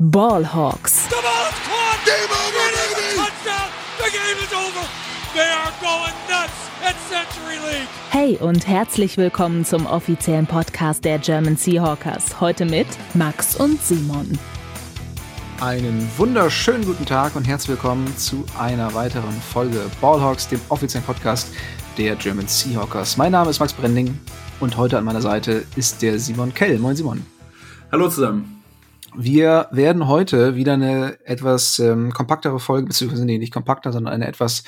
Ballhawks. The ball is caught. Game over, baby. Touchdown. The game is over. They are going nuts at Century League. Hey und herzlich willkommen zum offiziellen Podcast der German Seahawkers. Heute mit Max und Simon. Einen wunderschönen guten Tag und herzlich willkommen zu einer weiteren Folge Ballhawks, dem offiziellen Podcast der German Seahawkers. Mein Name ist Max Brending und heute an meiner Seite ist der Simon Kell. Moin Simon. Hallo zusammen. Wir werden heute wieder eine etwas ähm, kompaktere Folge, beziehungsweise nee, nicht kompakter, sondern eine etwas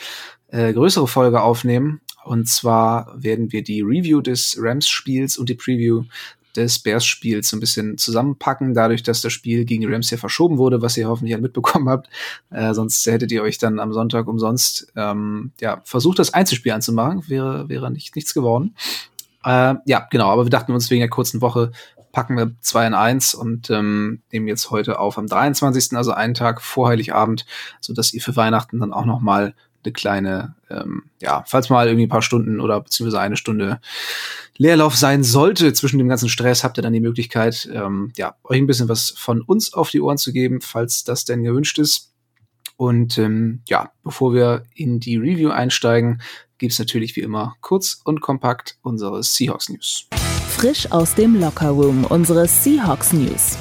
äh, größere Folge aufnehmen. Und zwar werden wir die Review des Rams-Spiels und die Preview des Bears-Spiels so ein bisschen zusammenpacken, dadurch, dass das Spiel gegen die Rams ja verschoben wurde, was ihr hoffentlich alle mitbekommen habt. Äh, sonst hättet ihr euch dann am Sonntag umsonst ähm, ja, versucht, das Einzelspiel anzumachen. Wäre, wäre nicht, nichts geworden. Äh, ja, genau, aber wir dachten uns wegen der kurzen Woche packen wir zwei in eins und ähm, nehmen jetzt heute auf am 23., also einen Tag vor Heiligabend, so dass ihr für Weihnachten dann auch noch mal eine kleine, ähm, ja, falls mal irgendwie ein paar Stunden oder beziehungsweise eine Stunde Leerlauf sein sollte zwischen dem ganzen Stress, habt ihr dann die Möglichkeit, ähm, ja, euch ein bisschen was von uns auf die Ohren zu geben, falls das denn gewünscht ist. Und ähm, ja, bevor wir in die Review einsteigen, gibt's natürlich wie immer kurz und kompakt unsere Seahawks News. Frisch aus dem Lockerroom unsere Seahawks News.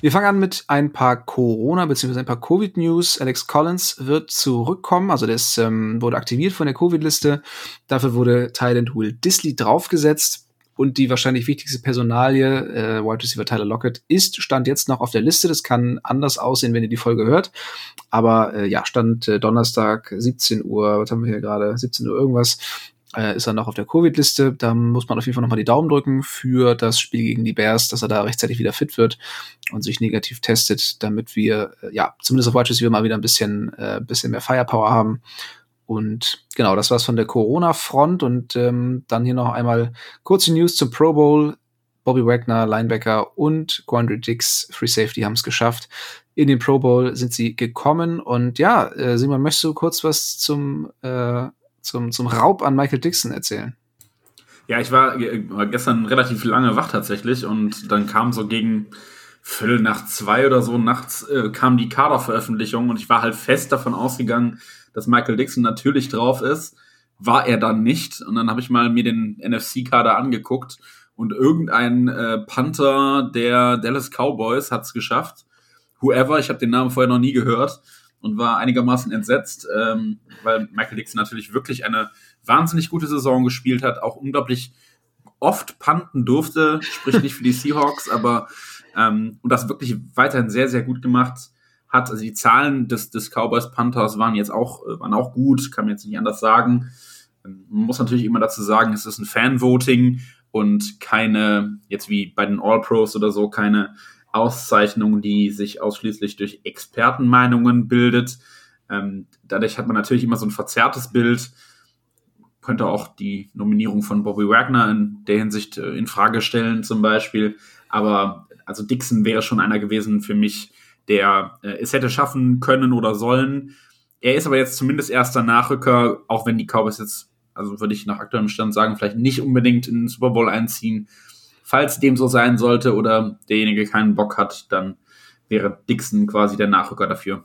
Wir fangen an mit ein paar Corona- bzw. ein paar Covid-News. Alex Collins wird zurückkommen, also ist, ähm, wurde aktiviert von der Covid-Liste. Dafür wurde Thailand Will Disley draufgesetzt. Und die wahrscheinlich wichtigste Personalie, äh, Wide Receiver Tyler Lockett, ist, stand jetzt noch auf der Liste. Das kann anders aussehen, wenn ihr die Folge hört. Aber äh, ja, stand äh, Donnerstag, 17 Uhr, was haben wir hier gerade, 17 Uhr irgendwas, äh, ist er noch auf der Covid-Liste. Da muss man auf jeden Fall nochmal die Daumen drücken für das Spiel gegen die Bears, dass er da rechtzeitig wieder fit wird und sich negativ testet, damit wir, äh, ja, zumindest auf Wide Receiver mal wieder ein bisschen, äh, bisschen mehr Firepower haben. Und genau, das war's von der Corona-Front. Und ähm, dann hier noch einmal kurze News zum Pro Bowl. Bobby Wagner, Linebacker und Quandre Dix, Free Safety, haben es geschafft. In den Pro Bowl sind sie gekommen. Und ja, äh, Simon, möchtest du kurz was zum, äh, zum, zum Raub an Michael Dixon erzählen? Ja, ich war, war gestern relativ lange wach tatsächlich und dann kam so gegen Viertel nach zwei oder so nachts äh, kam die Kaderveröffentlichung und ich war halt fest davon ausgegangen, dass Michael Dixon natürlich drauf ist. War er dann nicht. Und dann habe ich mal mir den NFC-Kader angeguckt und irgendein äh, Panther der Dallas Cowboys hat es geschafft. Whoever, ich habe den Namen vorher noch nie gehört und war einigermaßen entsetzt, ähm, weil Michael Dixon natürlich wirklich eine wahnsinnig gute Saison gespielt hat, auch unglaublich oft panten durfte, sprich nicht für die Seahawks, aber ähm, und das wirklich weiterhin sehr, sehr gut gemacht hat. Also die Zahlen des, des Cowboys Panthers waren jetzt auch, äh, waren auch gut, kann man jetzt nicht anders sagen. Ähm, man muss natürlich immer dazu sagen, es ist ein Fan-Voting und keine, jetzt wie bei den All-Pros oder so, keine Auszeichnung, die sich ausschließlich durch Expertenmeinungen bildet. Ähm, dadurch hat man natürlich immer so ein verzerrtes Bild. Könnte auch die Nominierung von Bobby Wagner in der Hinsicht äh, in Frage stellen, zum Beispiel. Aber also Dixon wäre schon einer gewesen für mich, der äh, es hätte schaffen können oder sollen. Er ist aber jetzt zumindest erster Nachrücker, auch wenn die Cowboys jetzt, also würde ich nach aktuellem Stand sagen, vielleicht nicht unbedingt in den Super Bowl einziehen. Falls dem so sein sollte oder derjenige keinen Bock hat, dann wäre Dixon quasi der Nachrücker dafür.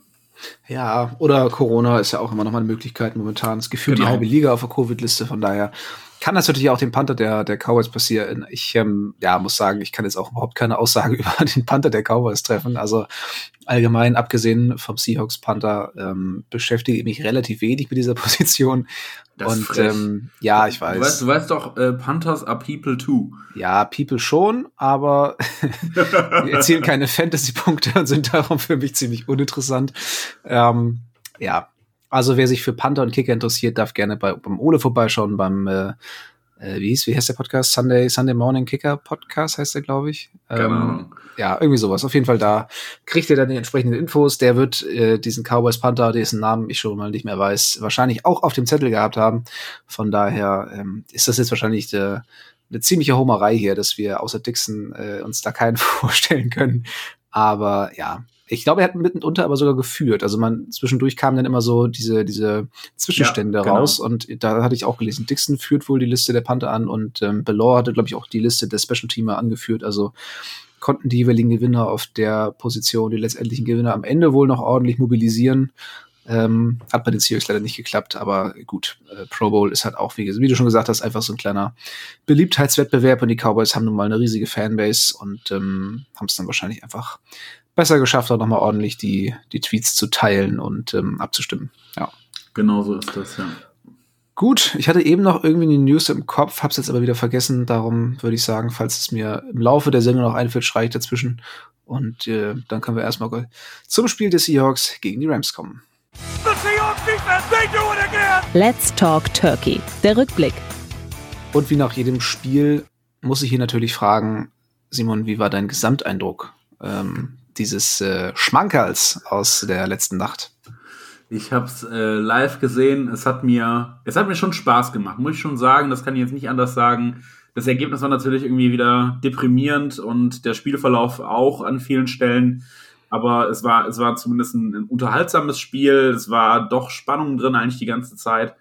Ja, oder Corona ist ja auch immer noch mal eine Möglichkeit momentan. Es gefühlt genau. die halbe Liga auf der Covid-Liste, von daher kann das natürlich auch dem Panther der, der Cowboys passieren. Ich ähm, ja, muss sagen, ich kann jetzt auch überhaupt keine Aussage über den Panther der Cowboys treffen. Also allgemein, abgesehen vom Seahawks Panther, ähm, beschäftige ich mich relativ wenig mit dieser Position. Das und ähm, ja, ich weiß. Du weißt, du weißt doch, äh, Panthers are people too. Ja, people schon, aber die erzielen keine Fantasy-Punkte und sind darum für mich ziemlich uninteressant. Ähm, ja, also wer sich für Panther und Kicker interessiert, darf gerne bei, beim Ole vorbeischauen, beim äh, äh, wie hieß, wie heißt der Podcast? Sunday, Sunday Morning Kicker Podcast heißt der, glaube ich. Genau. ja, irgendwie sowas. Auf jeden Fall da kriegt ihr dann die entsprechenden Infos. Der wird äh, diesen Cowboys Panther, dessen Namen ich schon mal nicht mehr weiß, wahrscheinlich auch auf dem Zettel gehabt haben. Von daher ähm, ist das jetzt wahrscheinlich de, eine ziemliche Homerei hier, dass wir außer Dixon äh, uns da keinen vorstellen können. Aber ja, ich glaube, er hat mitunter aber sogar geführt. Also man zwischendurch kamen dann immer so diese, diese Zwischenstände ja, genau. raus und da hatte ich auch gelesen, Dixon führt wohl die Liste der Panther an und ähm, Belor hatte, glaube ich, auch die Liste der Special Teamer angeführt. Also konnten die jeweiligen Gewinner auf der Position, die letztendlichen Gewinner am Ende wohl noch ordentlich mobilisieren. Ähm, hat bei den Seahawks leider nicht geklappt, aber gut, äh, Pro Bowl ist halt auch, wie, wie, du schon gesagt hast, einfach so ein kleiner Beliebtheitswettbewerb und die Cowboys haben nun mal eine riesige Fanbase und ähm, haben es dann wahrscheinlich einfach besser geschafft, auch nochmal ordentlich die, die Tweets zu teilen und ähm, abzustimmen. Ja. Genau so ist das, ja. Gut, ich hatte eben noch irgendwie eine News im Kopf, hab's jetzt aber wieder vergessen. Darum würde ich sagen, falls es mir im Laufe der Sendung noch einfällt, schreie ich dazwischen. Und äh, dann können wir erstmal zum Spiel des Seahawks gegen die Rams kommen. Let's Talk Turkey. Der Rückblick. Und wie nach jedem Spiel muss ich hier natürlich fragen, Simon, wie war dein Gesamteindruck ähm, dieses äh, Schmankerls aus der letzten Nacht? Ich habe es äh, live gesehen. Es hat mir, es hat mir schon Spaß gemacht, muss ich schon sagen. Das kann ich jetzt nicht anders sagen. Das Ergebnis war natürlich irgendwie wieder deprimierend und der Spielverlauf auch an vielen Stellen aber es war, es war zumindest ein, ein unterhaltsames Spiel. Es war doch Spannung drin eigentlich die ganze Zeit.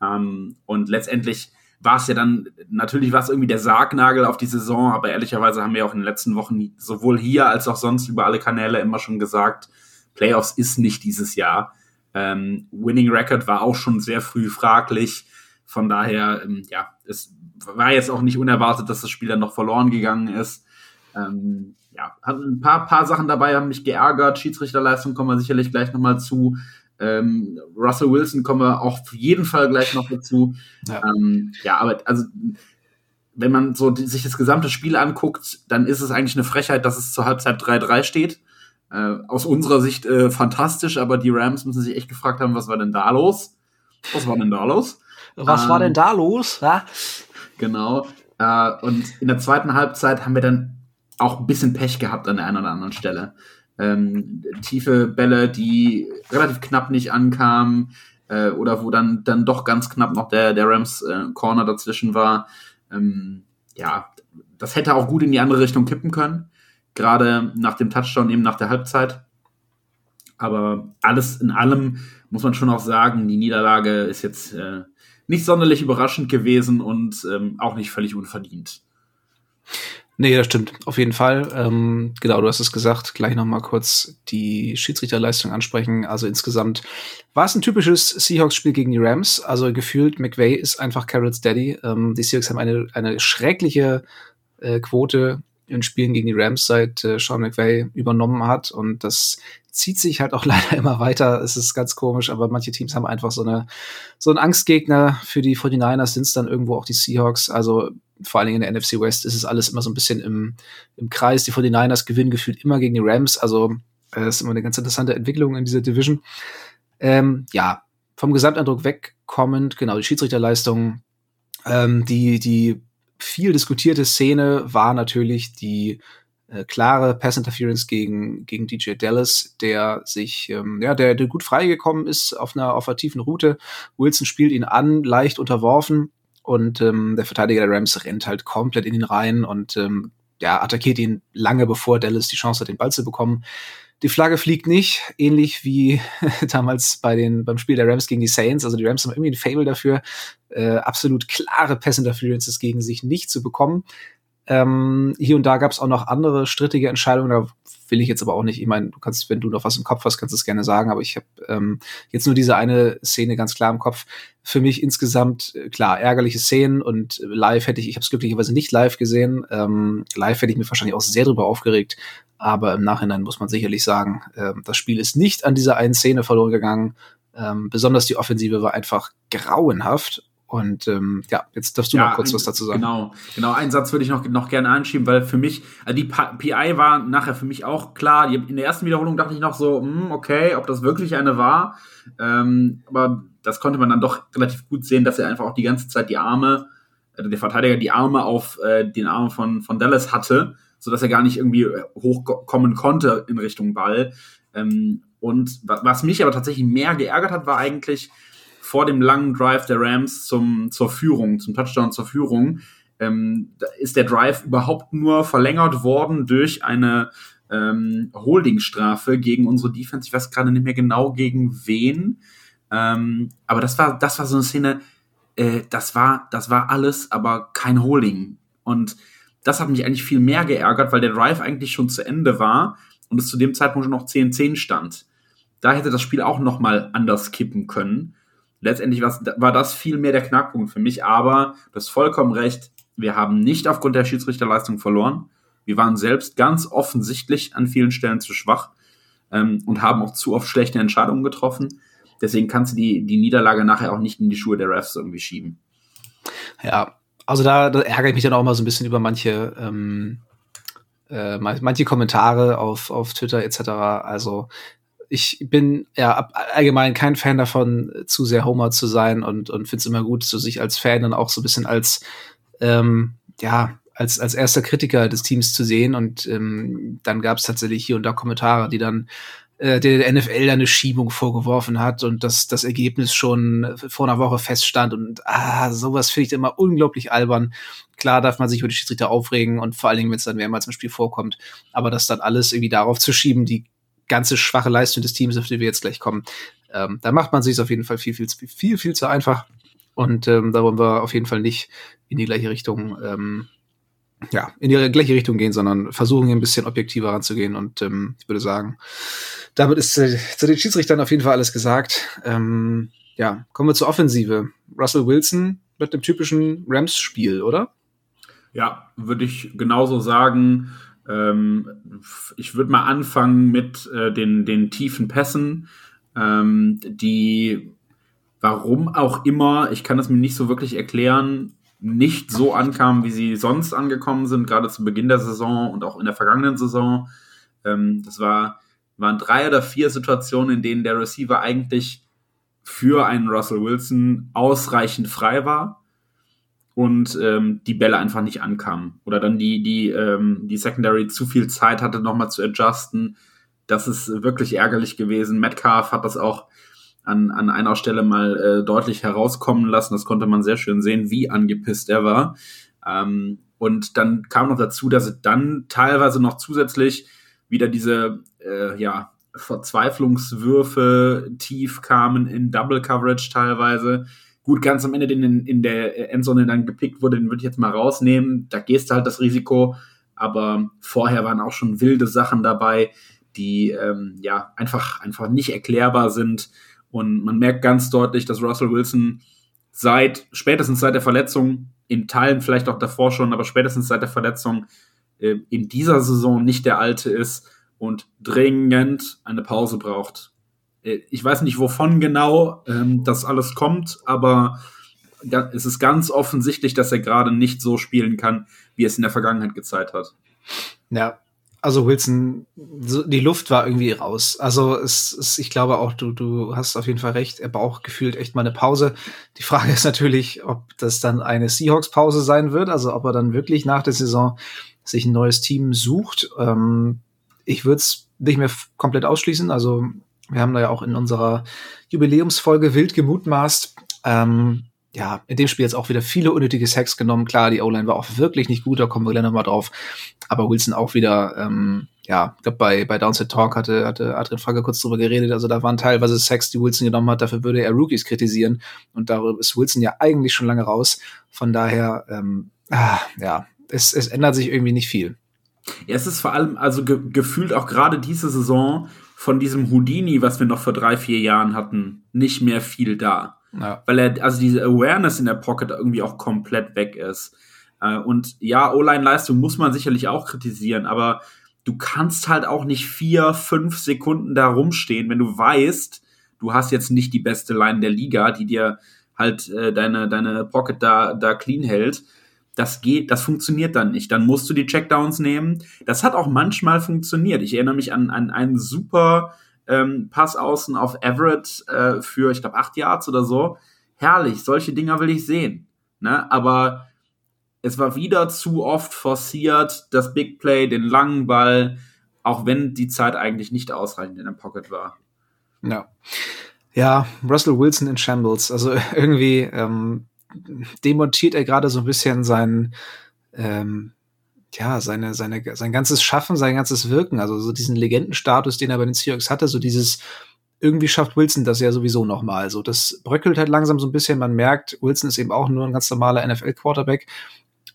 Ähm, und letztendlich war es ja dann, natürlich war es irgendwie der Sargnagel auf die Saison, aber ehrlicherweise haben wir auch in den letzten Wochen sowohl hier als auch sonst über alle Kanäle immer schon gesagt, Playoffs ist nicht dieses Jahr. Ähm, Winning Record war auch schon sehr früh fraglich. Von daher, ähm, ja, es war jetzt auch nicht unerwartet, dass das Spiel dann noch verloren gegangen ist. Ähm, ja, hat ein paar, paar Sachen dabei, haben mich geärgert. Schiedsrichterleistung kommen wir sicherlich gleich nochmal zu. Ähm, Russell Wilson kommen wir auch auf jeden Fall gleich noch dazu. Ja, ähm, ja aber also wenn man so die, sich das gesamte Spiel anguckt, dann ist es eigentlich eine Frechheit, dass es zur Halbzeit 3-3 steht. Äh, aus unserer Sicht äh, fantastisch, aber die Rams müssen sich echt gefragt haben, was war denn da los? Was war denn da los? Was ähm, war denn ähm, da los? Ja? Genau. Äh, und in der zweiten Halbzeit haben wir dann auch ein bisschen Pech gehabt an der einen oder anderen Stelle. Ähm, tiefe Bälle, die relativ knapp nicht ankamen, äh, oder wo dann, dann doch ganz knapp noch der, der Rams äh, Corner dazwischen war. Ähm, ja, das hätte auch gut in die andere Richtung kippen können. Gerade nach dem Touchdown, eben nach der Halbzeit. Aber alles in allem muss man schon auch sagen, die Niederlage ist jetzt äh, nicht sonderlich überraschend gewesen und ähm, auch nicht völlig unverdient. Nee, das stimmt. Auf jeden Fall. Ähm, genau, du hast es gesagt. Gleich noch mal kurz die Schiedsrichterleistung ansprechen. Also insgesamt war es ein typisches Seahawks-Spiel gegen die Rams. Also gefühlt, McVay ist einfach Carrots Daddy. Ähm, die Seahawks haben eine, eine schreckliche äh, Quote in Spielen gegen die Rams, seit äh, Sean McVay übernommen hat. Und das zieht sich halt auch leider immer weiter. Es ist ganz komisch, aber manche Teams haben einfach so eine so einen Angstgegner. Für die 49ers sind es dann irgendwo auch die Seahawks. Also vor allen Dingen in der NFC West ist es alles immer so ein bisschen im, im Kreis. Die 49ers gewinnen gefühlt immer gegen die Rams. Also äh, das ist immer eine ganz interessante Entwicklung in dieser Division. Ähm, ja, vom Gesamteindruck wegkommend, genau, die Schiedsrichterleistung, ähm, die, die viel diskutierte Szene war natürlich die äh, klare Pass Interference gegen, gegen DJ Dallas, der sich, ähm, ja, der, der gut freigekommen ist auf einer, auf einer tiefen Route. Wilson spielt ihn an, leicht unterworfen und ähm, der Verteidiger der Rams rennt halt komplett in den Reihen und ähm, ja, attackiert ihn lange bevor Dallas die Chance hat, den Ball zu bekommen. Die Flagge fliegt nicht, ähnlich wie damals bei den, beim Spiel der Rams gegen die Saints. Also die Rams haben irgendwie ein Fable dafür, äh, absolut klare Pass Interferences gegen sich nicht zu bekommen. Ähm, hier und da gab es auch noch andere strittige Entscheidungen, da will ich jetzt aber auch nicht, ich meine, du kannst, wenn du noch was im Kopf hast, kannst du es gerne sagen, aber ich habe ähm, jetzt nur diese eine Szene ganz klar im Kopf. Für mich insgesamt, äh, klar, ärgerliche Szenen und live hätte ich, ich habe es glücklicherweise nicht live gesehen, ähm, live hätte ich mir wahrscheinlich auch sehr drüber aufgeregt, aber im Nachhinein muss man sicherlich sagen, äh, das Spiel ist nicht an dieser einen Szene verloren gegangen, ähm, besonders die Offensive war einfach grauenhaft und ähm, ja, jetzt darfst du ja, noch kurz was dazu sagen. Genau, genau. Einen Satz würde ich noch, noch gerne anschieben, weil für mich, also die PI war nachher für mich auch klar. In der ersten Wiederholung dachte ich noch so, hm, okay, ob das wirklich eine war. Ähm, aber das konnte man dann doch relativ gut sehen, dass er einfach auch die ganze Zeit die Arme, also der Verteidiger die Arme auf äh, den Arm von, von Dallas hatte, sodass er gar nicht irgendwie äh, hochkommen konnte in Richtung Ball. Ähm, und was mich aber tatsächlich mehr geärgert hat, war eigentlich, vor dem langen Drive der Rams zum, zur Führung, zum Touchdown zur Führung, ähm, ist der Drive überhaupt nur verlängert worden durch eine ähm, Holdingstrafe gegen unsere Defense. Ich weiß gerade nicht mehr genau gegen wen. Ähm, aber das war, das war so eine Szene, äh, das war, das war alles, aber kein Holding. Und das hat mich eigentlich viel mehr geärgert, weil der Drive eigentlich schon zu Ende war und es zu dem Zeitpunkt schon noch 10-10 stand. Da hätte das Spiel auch noch mal anders kippen können. Letztendlich war das viel mehr der Knackpunkt für mich, aber du hast vollkommen recht, wir haben nicht aufgrund der Schiedsrichterleistung verloren. Wir waren selbst ganz offensichtlich an vielen Stellen zu schwach ähm, und haben auch zu oft schlechte Entscheidungen getroffen. Deswegen kannst du die, die Niederlage nachher auch nicht in die Schuhe der Refs irgendwie schieben. Ja, also da, da ärgere ich mich dann auch mal so ein bisschen über manche, ähm, äh, manche Kommentare auf, auf Twitter etc. Also ich bin ja allgemein kein Fan davon, zu sehr Homer zu sein und, und finde es immer gut, so sich als Fan dann auch so ein bisschen als, ähm, ja, als, als erster Kritiker des Teams zu sehen. Und ähm, dann gab es tatsächlich hier und da Kommentare, die dann äh, der NFL eine Schiebung vorgeworfen hat und dass das Ergebnis schon vor einer Woche feststand. Und ah, sowas finde ich immer unglaublich albern. Klar darf man sich über die Schiedsrichter aufregen und vor allen Dingen, wenn es dann mehrmals im Spiel vorkommt. Aber das dann alles irgendwie darauf zu schieben, die ganze schwache Leistung des Teams, auf die wir jetzt gleich kommen, ähm, da macht man sich auf jeden Fall viel, viel, viel, viel zu einfach. Und ähm, da wollen wir auf jeden Fall nicht in die gleiche Richtung ähm, ja, in die gleiche Richtung gehen, sondern versuchen hier ein bisschen objektiver ranzugehen. Und ähm, ich würde sagen, damit ist äh, zu den Schiedsrichtern auf jeden Fall alles gesagt. Ähm, ja, kommen wir zur Offensive. Russell Wilson mit dem typischen Rams-Spiel, oder? Ja, würde ich genauso sagen. Ähm, ich würde mal anfangen mit äh, den, den tiefen Pässen, ähm, die warum auch immer, ich kann das mir nicht so wirklich erklären, nicht so ankamen, wie sie sonst angekommen sind, gerade zu Beginn der Saison und auch in der vergangenen Saison. Ähm, das war, waren drei oder vier Situationen, in denen der Receiver eigentlich für einen Russell Wilson ausreichend frei war und ähm, die Bälle einfach nicht ankamen. Oder dann die, die, ähm, die Secondary zu viel Zeit hatte, nochmal zu adjusten. Das ist wirklich ärgerlich gewesen. Metcalf hat das auch an, an einer Stelle mal äh, deutlich herauskommen lassen. Das konnte man sehr schön sehen, wie angepisst er war. Ähm, und dann kam noch dazu, dass dann teilweise noch zusätzlich wieder diese äh, ja, Verzweiflungswürfe tief kamen in Double Coverage teilweise. Gut, ganz am Ende, den in, in der Endzone dann gepickt wurde, den würde ich jetzt mal rausnehmen. Da gehst du halt das Risiko. Aber vorher waren auch schon wilde Sachen dabei, die ähm, ja einfach, einfach nicht erklärbar sind. Und man merkt ganz deutlich, dass Russell Wilson seit, spätestens seit der Verletzung, in Teilen vielleicht auch davor schon, aber spätestens seit der Verletzung äh, in dieser Saison nicht der Alte ist und dringend eine Pause braucht. Äh, ich weiß nicht, wovon genau ähm, das alles kommt, aber es ist ganz offensichtlich, dass er gerade nicht so spielen kann, wie es in der Vergangenheit gezeigt hat. Ja, also Wilson, so, die Luft war irgendwie raus. Also es, es, ich glaube auch, du, du hast auf jeden Fall recht. Er braucht gefühlt echt mal eine Pause. Die Frage ist natürlich, ob das dann eine Seahawks-Pause sein wird, also ob er dann wirklich nach der Saison sich ein neues Team sucht. Ähm, ich würde es nicht mehr komplett ausschließen. Also wir haben da ja auch in unserer Jubiläumsfolge wild gemutmaßt. Ähm, ja, in dem Spiel jetzt auch wieder viele unnötige Sacks genommen. Klar, die O-Line war auch wirklich nicht gut, da kommen wir gleich nochmal drauf. Aber Wilson auch wieder, ähm, ja, ich glaube, bei, bei Downset Talk hatte, hatte Adrian Frage kurz drüber geredet. Also da waren teilweise Sacks, die Wilson genommen hat, dafür würde er Rookies kritisieren. Und darüber ist Wilson ja eigentlich schon lange raus. Von daher, ähm, ah, ja, es, es ändert sich irgendwie nicht viel. Ja, es ist vor allem, also ge gefühlt auch gerade diese Saison von diesem Houdini, was wir noch vor drei, vier Jahren hatten, nicht mehr viel da. Ja. Weil er, also diese Awareness in der Pocket irgendwie auch komplett weg ist. Äh, und ja, O-Line-Leistung muss man sicherlich auch kritisieren, aber du kannst halt auch nicht vier, fünf Sekunden da rumstehen, wenn du weißt, du hast jetzt nicht die beste Line der Liga, die dir halt äh, deine, deine Pocket da, da clean hält. Das geht, das funktioniert dann nicht. Dann musst du die Checkdowns nehmen. Das hat auch manchmal funktioniert. Ich erinnere mich an, an einen super ähm, Pass außen auf Everett äh, für, ich glaube, acht Yards oder so. Herrlich, solche Dinger will ich sehen. Ne? Aber es war wieder zu oft forciert, das Big Play, den langen Ball, auch wenn die Zeit eigentlich nicht ausreichend in der Pocket war. Ja. Ja, Russell Wilson in Shambles. Also irgendwie ähm, demontiert er gerade so ein bisschen seinen, ähm, ja, seine, seine, sein ganzes Schaffen, sein ganzes Wirken, also so diesen Legendenstatus, den er bei den Seahawks hatte, so dieses, irgendwie schafft Wilson das ja sowieso nochmal. So, das bröckelt halt langsam so ein bisschen. Man merkt, Wilson ist eben auch nur ein ganz normaler NFL-Quarterback.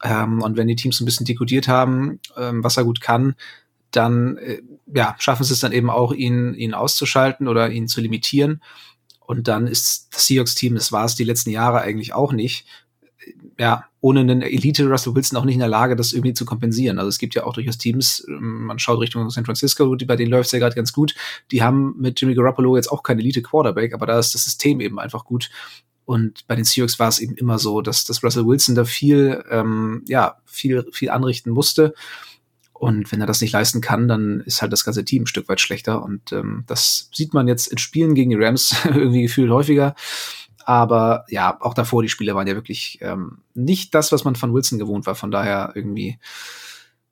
Ähm, und wenn die Teams ein bisschen dekodiert haben, ähm, was er gut kann, dann äh, ja, schaffen sie es dann eben auch, ihn, ihn auszuschalten oder ihn zu limitieren. Und dann ist das Seahawks-Team, das war es die letzten Jahre eigentlich auch nicht, ja, ohne einen Elite Russell Wilson auch nicht in der Lage, das irgendwie zu kompensieren. Also es gibt ja auch durchaus Teams, ähm, man schaut Richtung San Francisco, bei denen läuft es ja gerade ganz gut. Die haben mit Jimmy Garoppolo jetzt auch kein Elite Quarterback, aber da ist das System eben einfach gut. Und bei den Seahawks war es eben immer so, dass, dass Russell Wilson da viel, ähm, ja, viel, viel anrichten musste. Und wenn er das nicht leisten kann, dann ist halt das ganze Team ein Stück weit schlechter. Und ähm, das sieht man jetzt in Spielen gegen die Rams irgendwie gefühlt häufiger. Aber ja, auch davor, die Spiele waren ja wirklich ähm, nicht das, was man von Wilson gewohnt war. Von daher irgendwie,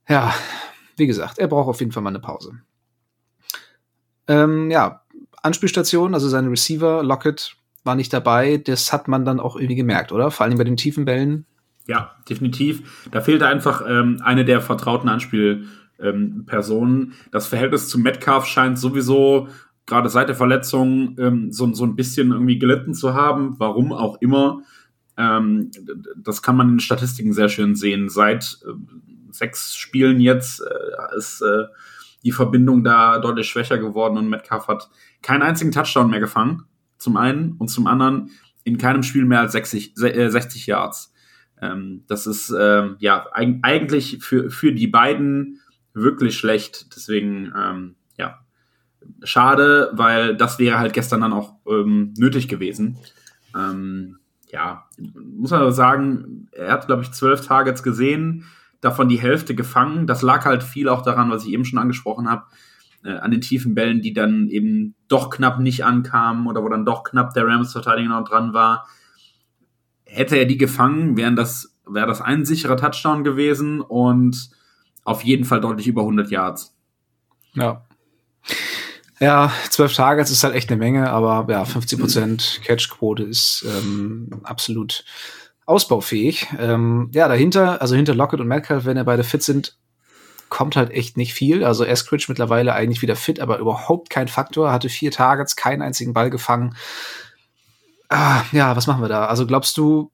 ja, wie gesagt, er braucht auf jeden Fall mal eine Pause. Ähm, ja, Anspielstation, also seine Receiver, Lockett war nicht dabei. Das hat man dann auch irgendwie gemerkt, oder? Vor allem bei den tiefen Bällen. Ja, definitiv. Da fehlte einfach ähm, eine der vertrauten Anspielpersonen. Ähm, das Verhältnis zu Metcalf scheint sowieso gerade seit der Verletzung ähm, so, so ein bisschen irgendwie gelitten zu haben, warum auch immer. Ähm, das kann man in den Statistiken sehr schön sehen. Seit äh, sechs Spielen jetzt äh, ist äh, die Verbindung da deutlich schwächer geworden und Metcalf hat keinen einzigen Touchdown mehr gefangen, zum einen, und zum anderen in keinem Spiel mehr als 60, äh, 60 Yards. Ähm, das ist äh, ja eig eigentlich für, für die beiden wirklich schlecht. Deswegen ähm, schade, weil das wäre halt gestern dann auch ähm, nötig gewesen. Ähm, ja, muss man aber sagen, er hat, glaube ich, zwölf Targets gesehen, davon die Hälfte gefangen. Das lag halt viel auch daran, was ich eben schon angesprochen habe, äh, an den tiefen Bällen, die dann eben doch knapp nicht ankamen oder wo dann doch knapp der Rams-Verteidiger noch dran war. Hätte er die gefangen, wären das, wäre das ein sicherer Touchdown gewesen und auf jeden Fall deutlich über 100 Yards. Ja. Ja, zwölf Targets ist halt echt eine Menge, aber ja, 50 Prozent Catchquote ist ähm, absolut ausbaufähig. Ähm, ja, dahinter, also hinter Lockett und Metcalf, wenn er beide fit sind, kommt halt echt nicht viel. Also Eskridge mittlerweile eigentlich wieder fit, aber überhaupt kein Faktor. Hatte vier Targets, keinen einzigen Ball gefangen. Ah, ja, was machen wir da? Also glaubst du,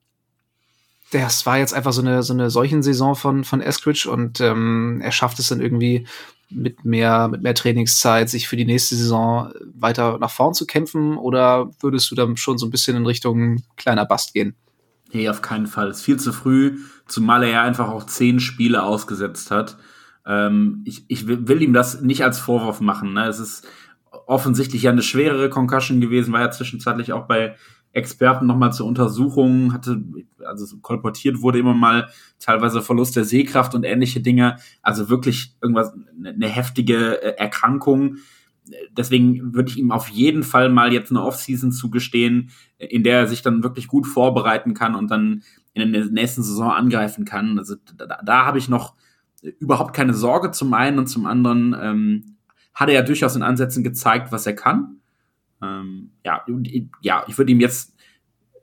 das war jetzt einfach so eine so eine solchen Saison von von Eskridge und ähm, er schafft es dann irgendwie mit mehr, mit mehr Trainingszeit sich für die nächste Saison weiter nach vorn zu kämpfen? Oder würdest du dann schon so ein bisschen in Richtung kleiner Bast gehen? Nee, auf keinen Fall. Es ist viel zu früh, zumal er ja einfach auch zehn Spiele ausgesetzt hat. Ähm, ich, ich will ihm das nicht als Vorwurf machen. Ne? Es ist offensichtlich ja eine schwerere Concussion gewesen, war ja zwischenzeitlich auch bei Experten nochmal zur Untersuchung, hatte, also kolportiert wurde immer mal teilweise Verlust der Sehkraft und ähnliche Dinge. Also wirklich irgendwas, eine ne heftige äh, Erkrankung. Deswegen würde ich ihm auf jeden Fall mal jetzt eine Offseason zugestehen, in der er sich dann wirklich gut vorbereiten kann und dann in der nächsten Saison angreifen kann. Also da, da habe ich noch überhaupt keine Sorge zum einen und zum anderen ähm, hat er ja durchaus in Ansätzen gezeigt, was er kann. Ähm, ja, ja, ich würde ihm jetzt,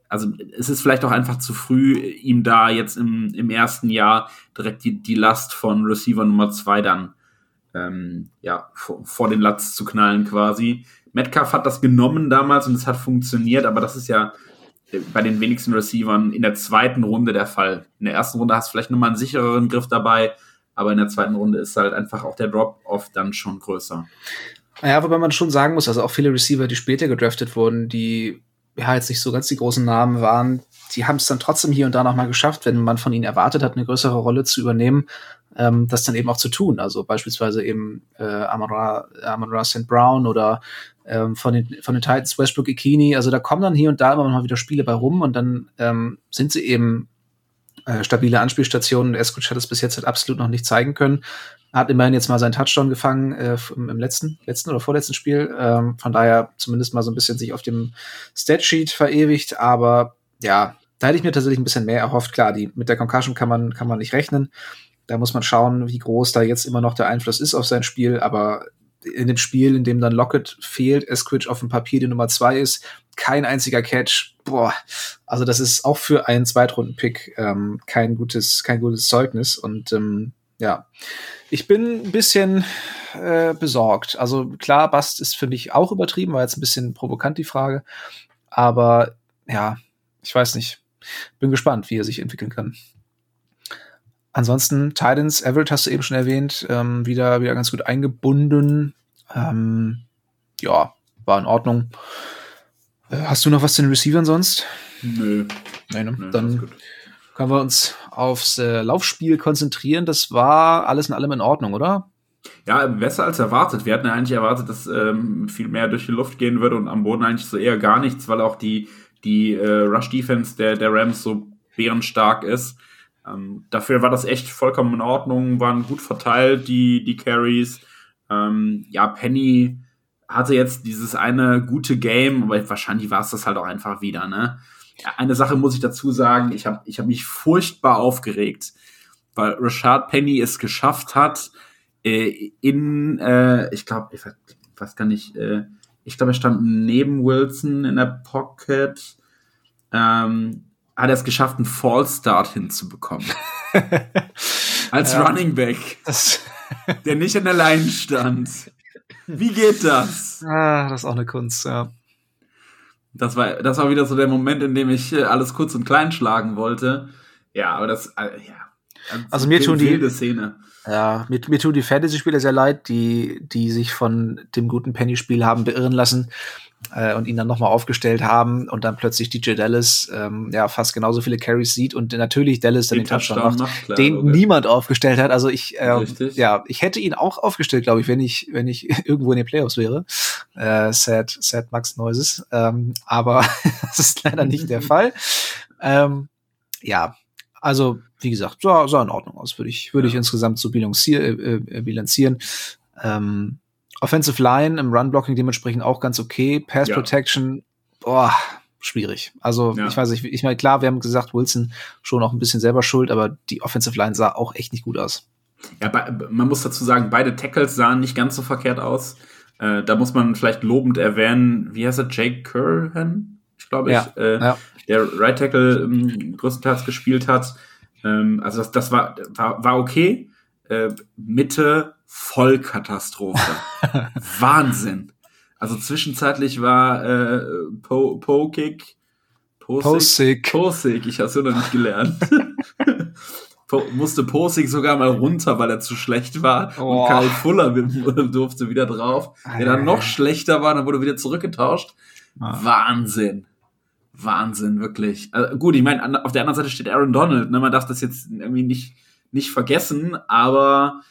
also es ist vielleicht auch einfach zu früh, ihm da jetzt im, im ersten Jahr direkt die, die Last von Receiver Nummer zwei dann ähm, ja, vor, vor den Latz zu knallen quasi. Metcalf hat das genommen damals und es hat funktioniert, aber das ist ja bei den wenigsten Receivern in der zweiten Runde der Fall. In der ersten Runde hast du vielleicht nochmal einen sichereren Griff dabei, aber in der zweiten Runde ist halt einfach auch der Drop-Off dann schon größer. Ja, wobei man schon sagen muss, also auch viele Receiver, die später gedraftet wurden, die ja jetzt nicht so ganz die großen Namen waren, die haben es dann trotzdem hier und da nochmal geschafft, wenn man von ihnen erwartet hat, eine größere Rolle zu übernehmen, ähm, das dann eben auch zu tun. Also beispielsweise eben äh, Amara St. Brown oder ähm, von, den, von den Titans Westbrook Ikini. Also da kommen dann hier und da immer mal wieder Spiele bei rum und dann ähm, sind sie eben äh, stabile Anspielstationen. Eskutsch hat es bis jetzt halt absolut noch nicht zeigen können hat immerhin jetzt mal seinen Touchdown gefangen äh, im, letzten, letzten oder vorletzten Spiel. Ähm, von daher zumindest mal so ein bisschen sich auf dem Statsheet verewigt. Aber ja, da hätte ich mir tatsächlich ein bisschen mehr erhofft. Klar, die, mit der Concussion kann man, kann man nicht rechnen. Da muss man schauen, wie groß da jetzt immer noch der Einfluss ist auf sein Spiel. Aber in dem Spiel, in dem dann Lockett fehlt, Esquidge auf dem Papier die Nummer zwei ist, kein einziger Catch. Boah, also das ist auch für einen Zweitrunden-Pick ähm, kein gutes, kein gutes Zeugnis. Und ähm, ja, ich bin ein bisschen äh, besorgt. Also klar, Bast ist für mich auch übertrieben, war jetzt ein bisschen provokant die Frage. Aber ja, ich weiß nicht. Bin gespannt, wie er sich entwickeln kann. Ansonsten Titans, Everett hast du eben schon erwähnt, ähm, wieder, wieder ganz gut eingebunden. Ähm, ja, war in Ordnung. Äh, hast du noch was zu den Receivern sonst? Nö. Nein, ne? Nö, Dann können wir uns aufs äh, Laufspiel konzentrieren. Das war alles in allem in Ordnung, oder? Ja, besser als erwartet. Wir hatten ja eigentlich erwartet, dass ähm, viel mehr durch die Luft gehen würde und am Boden eigentlich so eher gar nichts, weil auch die, die äh, Rush-Defense der, der Rams so bärenstark ist. Ähm, dafür war das echt vollkommen in Ordnung, waren gut verteilt, die, die Carries. Ähm, ja, Penny hatte jetzt dieses eine gute Game, aber wahrscheinlich war es das halt auch einfach wieder, ne? Eine Sache muss ich dazu sagen, ich habe ich hab mich furchtbar aufgeregt, weil Rashad Penny es geschafft hat, äh, in, äh, ich glaube, ich weiß gar nicht, äh, ich glaube, er stand neben Wilson in der Pocket, ähm, hat er es geschafft, einen Fallstart hinzubekommen. Als ja, Running Back, der nicht in der Line stand. Wie geht das? Ah, das ist auch eine Kunst, ja. Das war, das war wieder so der Moment, in dem ich äh, alles kurz und klein schlagen wollte. Ja, aber das, äh, ja. Also, also mir tun die Szene. Ja, mir, mir tun die Fantasy-Spieler sehr leid, die, die sich von dem guten Penny-Spiel haben beirren lassen äh, und ihn dann nochmal aufgestellt haben und dann plötzlich DJ Dallas ähm, ja fast genauso viele Carries sieht und natürlich Dallas dann den, Touchdown, Touchdown macht, klar, den okay. niemand aufgestellt hat. Also ich, äh, ja, ich hätte ihn auch aufgestellt, glaube ich, wenn ich, wenn ich irgendwo in den Playoffs wäre. Äh, sad, sad Max Noises. Ähm, aber das ist leider nicht der Fall. Ähm, ja, also wie gesagt, sah, sah in Ordnung aus, würde ich, würde ja. ich insgesamt so bilanzier, äh, äh, bilanzieren. Ähm, Offensive Line im Run-Blocking dementsprechend auch ganz okay. Pass ja. Protection, boah, schwierig. Also ja. ich weiß nicht, ich meine, klar, wir haben gesagt, Wilson schon auch ein bisschen selber schuld, aber die Offensive Line sah auch echt nicht gut aus. Ja, man muss dazu sagen, beide Tackles sahen nicht ganz so verkehrt aus. Äh, da muss man vielleicht lobend erwähnen, wie heißt er, Jake Curran? Ich glaube, ja. ich, äh, ja. der Right Tackle ähm, größtenteils gespielt hat. Ähm, also das, das war, war, war okay. Äh, Mitte Vollkatastrophe. Wahnsinn. Also zwischenzeitlich war äh, po, Posig, Posig, ich hab's ja noch nicht gelernt. po, musste Posig sogar mal runter, weil er zu schlecht war. Oh. Und Karl Fuller durfte wieder drauf. Der dann noch schlechter war, dann wurde wieder zurückgetauscht. Ah. Wahnsinn. Wahnsinn, wirklich. Also, gut, ich meine, auf der anderen Seite steht Aaron Donald. Ne? Man darf das jetzt irgendwie nicht, nicht vergessen, aber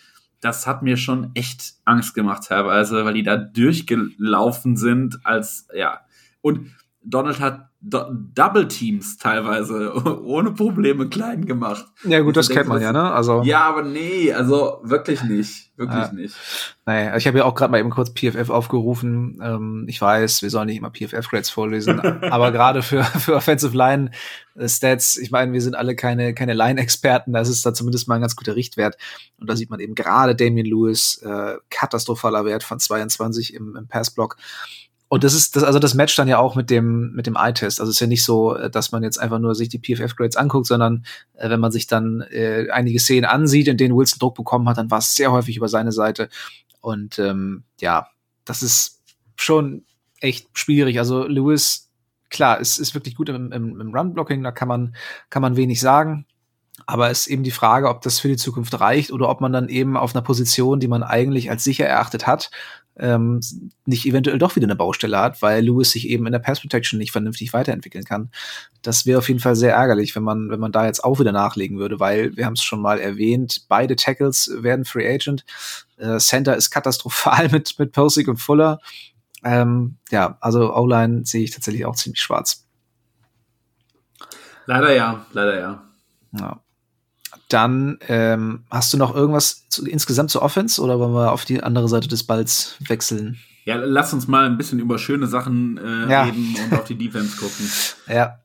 das hat mir schon echt Angst gemacht teilweise, weil die da durchgelaufen sind als, ja. Und Donald hat Do Double Teams teilweise ohne Probleme klein gemacht. Ja, gut, das denke, kennt man ja, ne? Also Ja, aber nee, also wirklich nicht, wirklich ja. nicht. Naja, ich habe ja auch gerade mal eben kurz PFF aufgerufen. Ähm, ich weiß, wir sollen nicht immer PFF Grades vorlesen, aber gerade für für Offensive Line äh, Stats, ich meine, wir sind alle keine keine Line Experten, das ist da zumindest mal ein ganz guter Richtwert und da sieht man eben gerade Damian Lewis äh, katastrophaler Wert von 22 im, im Passblock. Und das ist das, also das matcht dann ja auch mit dem mit dem Eye-Test. Also es ist ja nicht so, äh, dass man jetzt einfach nur sich die PFF-Grades anguckt, sondern äh, wenn man sich dann äh, einige Szenen ansieht, in denen Wilson Druck bekommen hat, dann war es sehr häufig über seine Seite. Und ähm, ja, das ist schon echt schwierig. Also Lewis, klar, es ist wirklich gut im, im, im Run-Blocking, da kann man kann man wenig sagen. Aber es ist eben die Frage, ob das für die Zukunft reicht oder ob man dann eben auf einer Position, die man eigentlich als sicher erachtet hat, ähm, nicht eventuell doch wieder eine Baustelle hat, weil Lewis sich eben in der Pass Protection nicht vernünftig weiterentwickeln kann. Das wäre auf jeden Fall sehr ärgerlich, wenn man, wenn man da jetzt auch wieder nachlegen würde, weil wir haben es schon mal erwähnt, beide Tackles werden Free Agent. Äh, Center ist katastrophal mit, mit Posig und Fuller. Ähm, ja, also O-Line sehe ich tatsächlich auch ziemlich schwarz. Leider ja, leider ja. Ja. Dann ähm, hast du noch irgendwas zu, insgesamt zur Offense oder wollen wir auf die andere Seite des Balls wechseln? Ja, lass uns mal ein bisschen über schöne Sachen äh, ja. reden und auf die Defense gucken. Ja.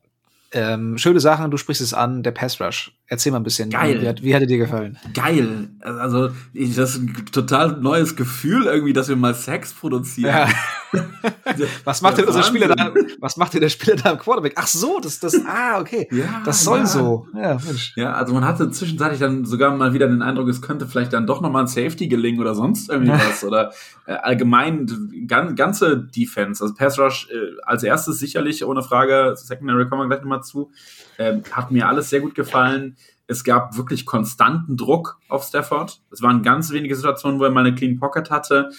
Ähm, schöne Sachen, du sprichst es an, der Pass Rush. Erzähl mal ein bisschen. Geil. Wie, wie hat er dir gefallen? Geil. Also, ich, das ist ein total neues Gefühl irgendwie, dass wir mal Sex produzieren. Ja. was macht denn unser Spieler da? Was macht denn der Spieler da im Quarterback? Ach so, das, das, ah, okay. Ja, das soll ja. so. Ja, Mensch. Ja, also man hatte zwischenzeitlich dann sogar mal wieder den Eindruck, es könnte vielleicht dann doch nochmal ein Safety gelingen oder sonst irgendwie was. Oder äh, allgemein gan ganze Defense. Also Pass Rush äh, als erstes sicherlich, ohne Frage. Secondary kommen wir gleich nochmal zu. Ähm, hat mir alles sehr gut gefallen. Es gab wirklich konstanten Druck auf Stafford. Es waren ganz wenige Situationen, wo er mal eine Clean Pocket hatte.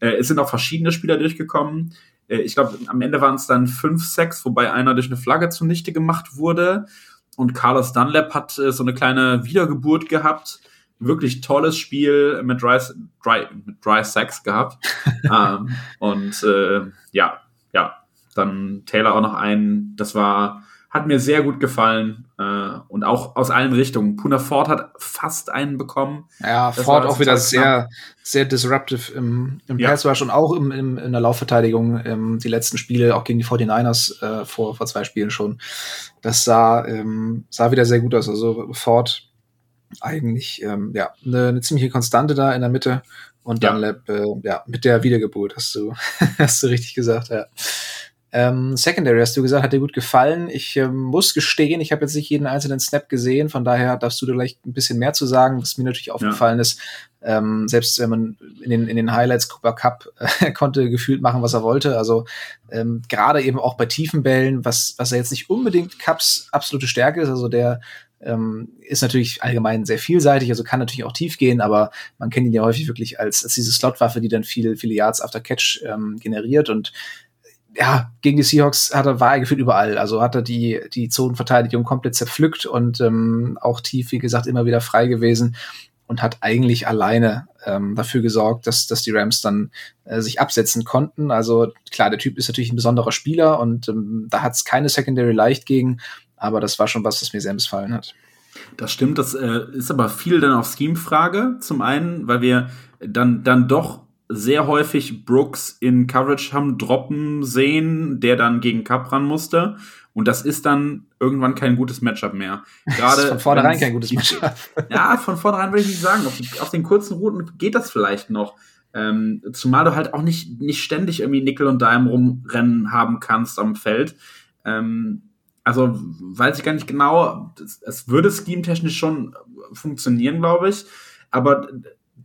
Äh, es sind auch verschiedene Spieler durchgekommen. Äh, ich glaube, am Ende waren es dann fünf Sacks, wobei einer durch eine Flagge zunichte gemacht wurde. Und Carlos Dunlap hat äh, so eine kleine Wiedergeburt gehabt. Wirklich tolles Spiel mit Dry, Dry, mit Dry Sacks gehabt. ähm, und äh, ja, ja, dann Taylor auch noch einen. Das war hat mir sehr gut gefallen äh, und auch aus allen Richtungen. Puna Ford hat fast einen bekommen. Ja, das Ford auch wieder sehr, sehr disruptive im, im ja. Pass Rush und auch im, im, in der Laufverteidigung. Ähm, die letzten Spiele, auch gegen die 49ers äh, vor, vor zwei Spielen schon. Das sah, ähm, sah wieder sehr gut aus. Also Ford eigentlich ähm, ja eine, eine ziemliche Konstante da in der Mitte und dann ja. äh, ja mit der Wiedergeburt hast du hast du richtig gesagt ja ähm, Secondary hast du gesagt, hat dir gut gefallen. Ich ähm, muss gestehen, ich habe jetzt nicht jeden einzelnen Snap gesehen, von daher darfst du da vielleicht ein bisschen mehr zu sagen, was mir natürlich aufgefallen ja. ist. Ähm, selbst wenn man in den, in den Highlights Cooper Cup äh, konnte gefühlt machen, was er wollte. Also ähm, gerade eben auch bei tiefen Bällen, was, was er jetzt nicht unbedingt Cups absolute Stärke ist. Also der ähm, ist natürlich allgemein sehr vielseitig, also kann natürlich auch tief gehen, aber man kennt ihn ja häufig wirklich als, als diese Slotwaffe, die dann viele, viele Yards after Catch ähm, generiert und ja, gegen die Seahawks hat er, war er gefühlt überall. Also hat er die, die Zonenverteidigung komplett zerpflückt und ähm, auch tief, wie gesagt, immer wieder frei gewesen und hat eigentlich alleine ähm, dafür gesorgt, dass, dass die Rams dann äh, sich absetzen konnten. Also klar, der Typ ist natürlich ein besonderer Spieler und ähm, da hat es keine Secondary leicht gegen, aber das war schon was, was mir sehr missfallen hat. Das stimmt, das äh, ist aber viel dann auch Scheme-Frage. Zum einen, weil wir dann, dann doch sehr häufig Brooks in Coverage haben droppen sehen, der dann gegen Cup ran musste. Und das ist dann irgendwann kein gutes Matchup mehr. Gerade von vornherein kein gutes Matchup. ja, von vornherein würde ich nicht sagen. Auf, auf, den kurzen Routen geht das vielleicht noch. Ähm, zumal du halt auch nicht, nicht ständig irgendwie Nickel und Dime rumrennen haben kannst am Feld. Ähm, also weiß ich gar nicht genau. Es würde scheme-technisch schon funktionieren, glaube ich. Aber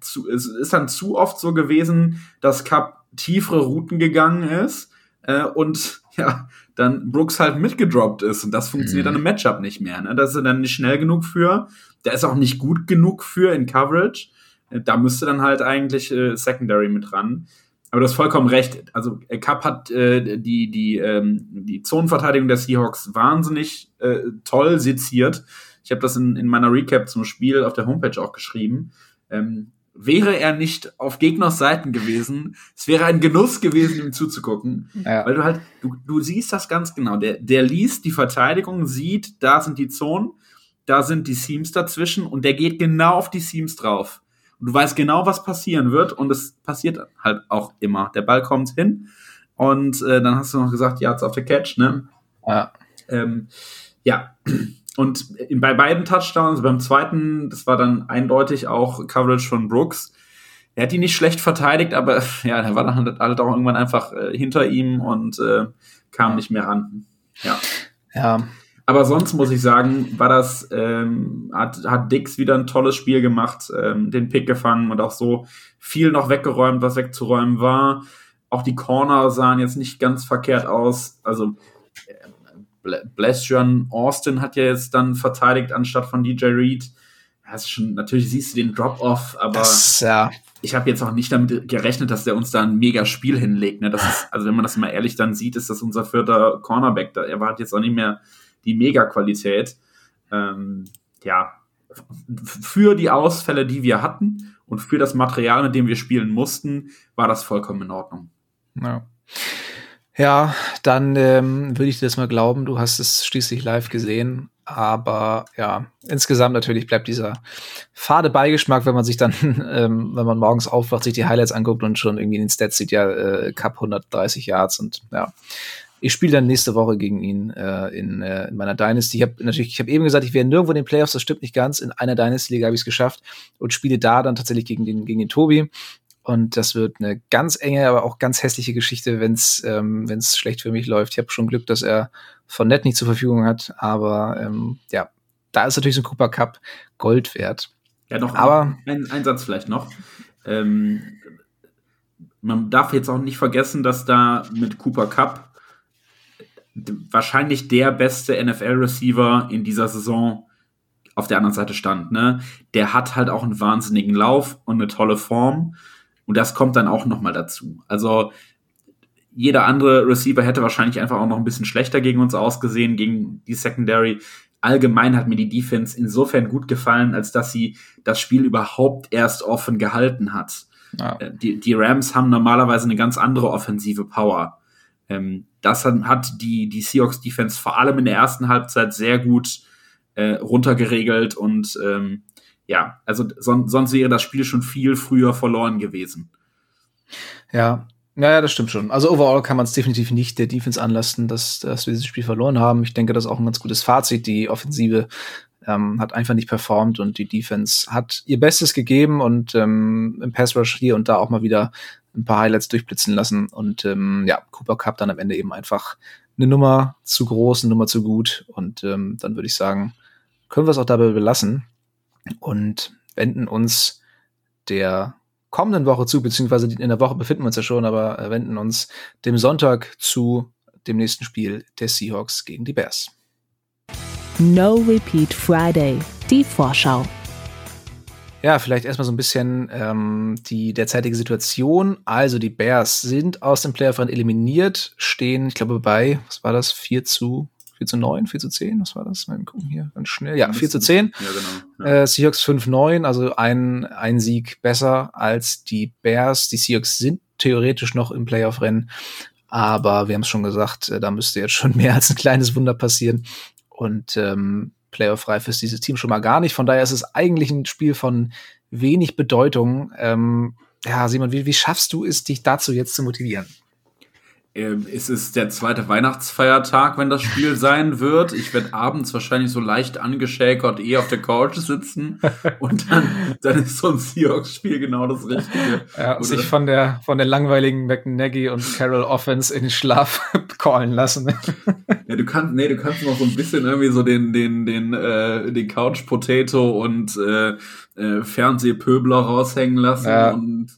zu, es ist dann zu oft so gewesen, dass Cup tiefere Routen gegangen ist äh, und ja, dann Brooks halt mitgedroppt ist und das funktioniert mhm. dann im Matchup nicht mehr. Ne? Da ist er dann nicht schnell genug für, der ist auch nicht gut genug für in Coverage. Äh, da müsste dann halt eigentlich äh, Secondary mit ran. Aber du hast vollkommen recht. Also äh, Cup hat äh, die, die, ähm, die Zonenverteidigung der Seahawks wahnsinnig äh, toll seziert. Ich habe das in, in meiner Recap zum Spiel auf der Homepage auch geschrieben. Ähm, wäre er nicht auf Gegners Seiten gewesen, es wäre ein Genuss gewesen, ihm zuzugucken. Ja. Weil du halt, du, du siehst das ganz genau. Der, der liest die Verteidigung, sieht, da sind die Zonen, da sind die Seams dazwischen und der geht genau auf die Seams drauf. Und du weißt genau, was passieren wird und es passiert halt auch immer. Der Ball kommt hin und äh, dann hast du noch gesagt, ja, it's auf der Catch, ne? Ja. Ähm, ja, und bei beiden Touchdowns, beim zweiten, das war dann eindeutig auch Coverage von Brooks. Er hat die nicht schlecht verteidigt, aber ja, er war dann halt, halt auch irgendwann einfach äh, hinter ihm und äh, kam nicht mehr ran. Ja. Ja. Aber sonst muss ich sagen, war das, ähm, hat, hat Dix wieder ein tolles Spiel gemacht, ähm, den Pick gefangen und auch so viel noch weggeräumt, was wegzuräumen war. Auch die Corner sahen jetzt nicht ganz verkehrt aus. Also Blasian Austin hat ja jetzt dann verteidigt anstatt von DJ Reed. Das schon, natürlich siehst du den Drop-Off, aber das, ja. ich habe jetzt auch nicht damit gerechnet, dass der uns da ein mega Spiel hinlegt. Ne? Das ist, also wenn man das mal ehrlich dann sieht, ist das unser vierter Cornerback. Da erwartet jetzt auch nicht mehr die Mega-Qualität. Ähm, ja, für die Ausfälle, die wir hatten und für das Material, mit dem wir spielen mussten, war das vollkommen in Ordnung. Ja. Ja, dann ähm, würde ich dir das mal glauben. Du hast es schließlich live gesehen. Aber ja, insgesamt natürlich bleibt dieser fade Beigeschmack, wenn man sich dann, ähm, wenn man morgens aufwacht, sich die Highlights anguckt und schon irgendwie in den Stats sieht, ja, äh, Cup 130 Yards und ja. Ich spiele dann nächste Woche gegen ihn äh, in, äh, in meiner Dynasty. Ich habe natürlich, ich habe eben gesagt, ich wäre nirgendwo in den Playoffs, das stimmt nicht ganz. In einer Dynasty-Liga habe ich es geschafft und spiele da dann tatsächlich gegen den, gegen den Tobi. Und das wird eine ganz enge, aber auch ganz hässliche Geschichte, wenn es ähm, wenn's schlecht für mich läuft. Ich habe schon Glück, dass er von Net nicht zur Verfügung hat. Aber ähm, ja, da ist natürlich so ein Cooper Cup Gold wert. Ja, noch aber, ein, ein Satz vielleicht noch. Ähm, man darf jetzt auch nicht vergessen, dass da mit Cooper Cup wahrscheinlich der beste NFL-Receiver in dieser Saison auf der anderen Seite stand, ne, der hat halt auch einen wahnsinnigen Lauf und eine tolle Form. Und das kommt dann auch nochmal dazu. Also jeder andere Receiver hätte wahrscheinlich einfach auch noch ein bisschen schlechter gegen uns ausgesehen, gegen die Secondary. Allgemein hat mir die Defense insofern gut gefallen, als dass sie das Spiel überhaupt erst offen gehalten hat. Ja. Äh, die, die Rams haben normalerweise eine ganz andere offensive Power. Ähm, das hat die, die Seahawks Defense vor allem in der ersten Halbzeit sehr gut äh, runtergeregelt und ähm, ja, also son sonst wäre das Spiel schon viel früher verloren gewesen. Ja, ja, das stimmt schon. Also overall kann man es definitiv nicht der Defense anlasten, dass, dass wir dieses Spiel verloren haben. Ich denke, das ist auch ein ganz gutes Fazit. Die Offensive ähm, hat einfach nicht performt und die Defense hat ihr Bestes gegeben und ähm, im Pass Rush hier und da auch mal wieder ein paar Highlights durchblitzen lassen. Und ähm, ja, Cooper Cup dann am Ende eben einfach eine Nummer zu groß, eine Nummer zu gut. Und ähm, dann würde ich sagen, können wir es auch dabei belassen und wenden uns der kommenden Woche zu, beziehungsweise in der Woche befinden wir uns ja schon, aber äh, wenden uns dem Sonntag zu dem nächsten Spiel der Seahawks gegen die Bears. No Repeat Friday, die Vorschau. Ja, vielleicht erstmal so ein bisschen ähm, die derzeitige Situation. Also die Bears sind aus dem Playoff-Run eliminiert, stehen, ich glaube, bei, was war das, 4 zu 4 zu 9, 4 zu 10, was war das? Mal gucken hier ganz schnell. Ja, 4 zu 10. Ja, genau. Ja. Äh, Seahawks 5-9, also ein, ein Sieg besser als die Bears. Die Seahawks sind theoretisch noch im Playoff-Rennen, aber wir haben es schon gesagt, äh, da müsste jetzt schon mehr als ein kleines Wunder passieren. Und ähm, Playoff-reif ist dieses Team schon mal gar nicht. Von daher ist es eigentlich ein Spiel von wenig Bedeutung. Ähm, ja, Simon, wie, wie schaffst du es, dich dazu jetzt zu motivieren? Ähm, ist es der zweite Weihnachtsfeiertag, wenn das Spiel sein wird. Ich werde abends wahrscheinlich so leicht angeschäkert eh auf der Couch sitzen und dann, dann ist so ein Seahawks-Spiel genau das Richtige. Ja, und sich von der, von der langweiligen McNaggy und Carroll Offense in den Schlaf callen lassen. ja, du kannst, nee, du kannst noch so ein bisschen irgendwie so den, den, den, äh, den Couch Potato und äh, äh, Fernsehpöbler raushängen lassen ja. und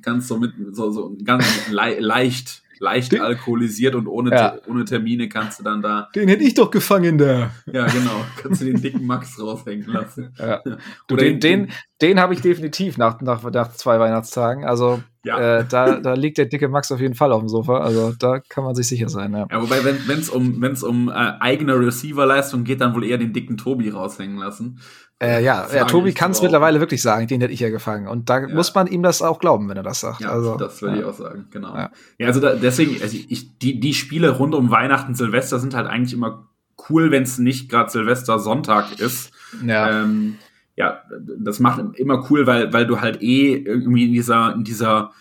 ganz so mit, so, so ganz le leicht leicht den, alkoholisiert und ohne, ja. ohne Termine kannst du dann da. Den hätte ich doch gefangen da. Ja, genau. Kannst du den dicken Max raushängen lassen. Ja. Du, den, den, den habe ich definitiv nach, nach, nach zwei Weihnachtstagen. Also ja. äh, da, da liegt der dicke Max auf jeden Fall auf dem Sofa. Also da kann man sich sicher sein. Ja, ja wobei, wenn es um, wenn's um äh, eigene Receiver-Leistung geht, dann wohl eher den dicken Tobi raushängen lassen. Äh, ja, ja, Tobi kann es mittlerweile wirklich sagen, den hätte ich ja gefangen. Und da ja. muss man ihm das auch glauben, wenn er das sagt. Ja, also, das würde ja. ich auch sagen, genau. Ja, also da, deswegen, also ich, die, die Spiele rund um Weihnachten, Silvester sind halt eigentlich immer cool, wenn es nicht gerade Silvester Sonntag ist. Ja. Ähm, ja, das macht immer cool, weil, weil du halt eh irgendwie in dieser, in dieser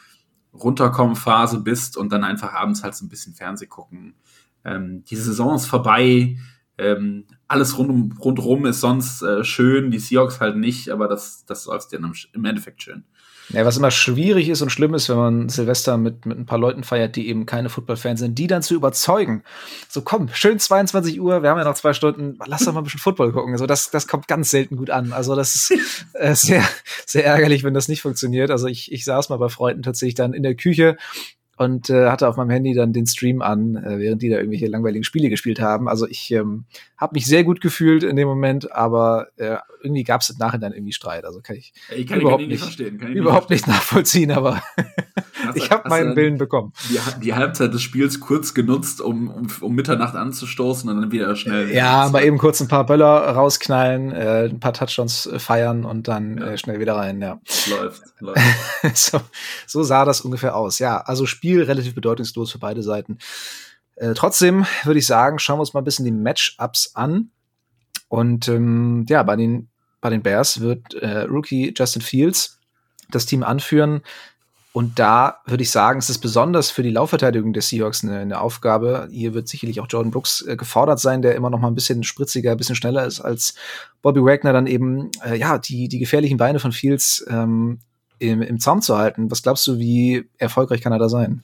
Runterkommen-Phase bist und dann einfach abends halt so ein bisschen Fernseh gucken. Ähm, die Saison ist vorbei ähm, alles rundum, rundrum ist sonst äh, schön, die Seahawks halt nicht, aber das, das läuft dir im Endeffekt schön. Ja, was immer schwierig ist und schlimm ist, wenn man Silvester mit, mit ein paar Leuten feiert, die eben keine Football-Fans sind, die dann zu überzeugen. So, komm, schön 22 Uhr, wir haben ja noch zwei Stunden, lass doch mal ein bisschen Football gucken. Also, das, das kommt ganz selten gut an. Also, das ist äh, sehr, sehr ärgerlich, wenn das nicht funktioniert. Also, ich, ich saß mal bei Freunden tatsächlich dann in der Küche und äh, hatte auf meinem Handy dann den Stream an, äh, während die da irgendwelche langweiligen Spiele gespielt haben. Also ich ähm, habe mich sehr gut gefühlt in dem Moment, aber äh, irgendwie gab es nachher dann irgendwie Streit. Also kann ich, ich kann überhaupt, nicht, verstehen. Kann ich überhaupt nicht, nachvollziehen, aber ich habe meinen Willen bekommen. Die, die, Halbzeit des Spiels kurz genutzt, um, um, um Mitternacht anzustoßen und dann wieder schnell. Ja, mal eben kurz ein paar Böller rausknallen, äh, ein paar Touchdowns äh, feiern und dann ja. äh, schnell wieder rein. Ja. Läuft, läuft. so, so sah das ungefähr aus. Ja, also Spiel relativ bedeutungslos für beide Seiten. Äh, trotzdem würde ich sagen, schauen wir uns mal ein bisschen die Matchups an. Und ähm, ja, bei den, bei den Bears wird äh, Rookie Justin Fields das Team anführen. Und da würde ich sagen, es ist besonders für die Laufverteidigung der Seahawks eine, eine Aufgabe. Hier wird sicherlich auch Jordan Brooks äh, gefordert sein, der immer noch mal ein bisschen spritziger, ein bisschen schneller ist als Bobby Wagner, dann eben äh, ja die, die gefährlichen Beine von Fields ähm, im, im Zaum zu halten. Was glaubst du, wie erfolgreich kann er da sein?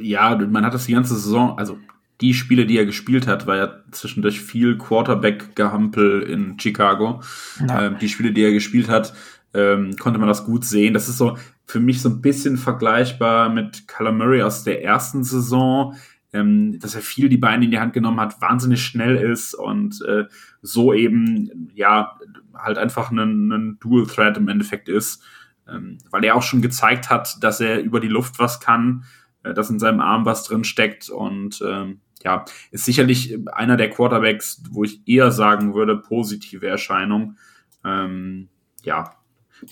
Ja, man hat das die ganze Saison, also die Spiele, die er gespielt hat, war ja zwischendurch viel Quarterback-Gehampel in Chicago. Ähm, die Spiele, die er gespielt hat, ähm, konnte man das gut sehen. Das ist so für mich so ein bisschen vergleichbar mit Murray aus der ersten Saison. Ähm, dass er viel die Beine in die Hand genommen hat, wahnsinnig schnell ist und äh, so eben, ja, halt einfach ein, ein Dual Threat im Endeffekt ist, ähm, weil er auch schon gezeigt hat, dass er über die Luft was kann, äh, dass in seinem Arm was drin steckt und ähm, ja, ist sicherlich einer der Quarterbacks, wo ich eher sagen würde, positive Erscheinung. Ähm, ja,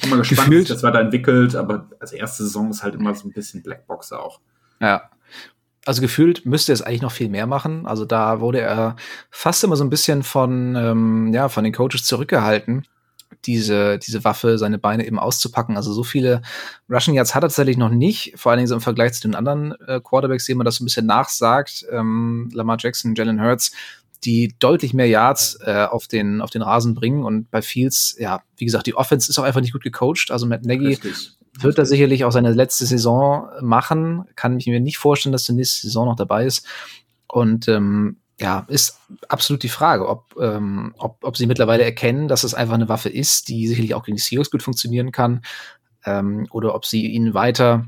bin mal gespannt, Gefühlt. wie sich das weiterentwickelt, aber als erste Saison ist halt immer so ein bisschen Blackbox auch. Ja. Also gefühlt müsste es eigentlich noch viel mehr machen. Also da wurde er fast immer so ein bisschen von, ähm, ja, von den Coaches zurückgehalten diese, diese Waffe, seine Beine eben auszupacken. Also so viele Rushing Yards hat er tatsächlich noch nicht, vor allen Dingen so im Vergleich zu den anderen äh, Quarterbacks, denen man das so ein bisschen nachsagt. Ähm, Lamar Jackson, Jalen Hurts, die deutlich mehr Yards äh, auf, den, auf den Rasen bringen. Und bei Fields, ja, wie gesagt, die Offense ist auch einfach nicht gut gecoacht. Also Matt Nagy Richtig. Wird da sicherlich auch seine letzte Saison machen. Kann ich mir nicht vorstellen, dass der nächste Saison noch dabei ist. Und ähm, ja, ist absolut die Frage, ob, ähm, ob, ob sie mittlerweile erkennen, dass es einfach eine Waffe ist, die sicherlich auch gegen die Seahawks gut funktionieren kann, ähm, oder ob sie ihn weiter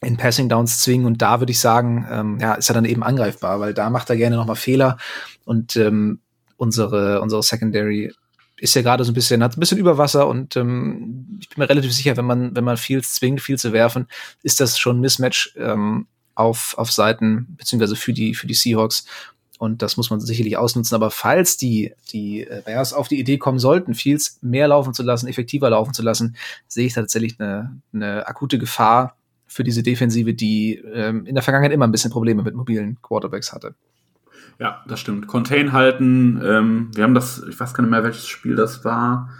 in Passing Downs zwingen. Und da würde ich sagen, ähm, ja, ist er dann eben angreifbar, weil da macht er gerne nochmal Fehler. Und ähm, unsere, unsere Secondary ist ja gerade so ein bisschen, hat ein bisschen Überwasser und ähm, ich bin mir relativ sicher, wenn man, wenn man viel zwingt, viel zu werfen, ist das schon ein Mismatch ähm, auf, auf Seiten, beziehungsweise für die, für die Seahawks. Und das muss man sicherlich ausnutzen. Aber falls die, die äh, Bears auf die Idee kommen sollten, Fields mehr laufen zu lassen, effektiver laufen zu lassen, sehe ich tatsächlich eine, eine akute Gefahr für diese Defensive, die ähm, in der Vergangenheit immer ein bisschen Probleme mit mobilen Quarterbacks hatte. Ja, das stimmt. Contain halten. Ähm, wir haben das, ich weiß gar nicht mehr, welches Spiel das war,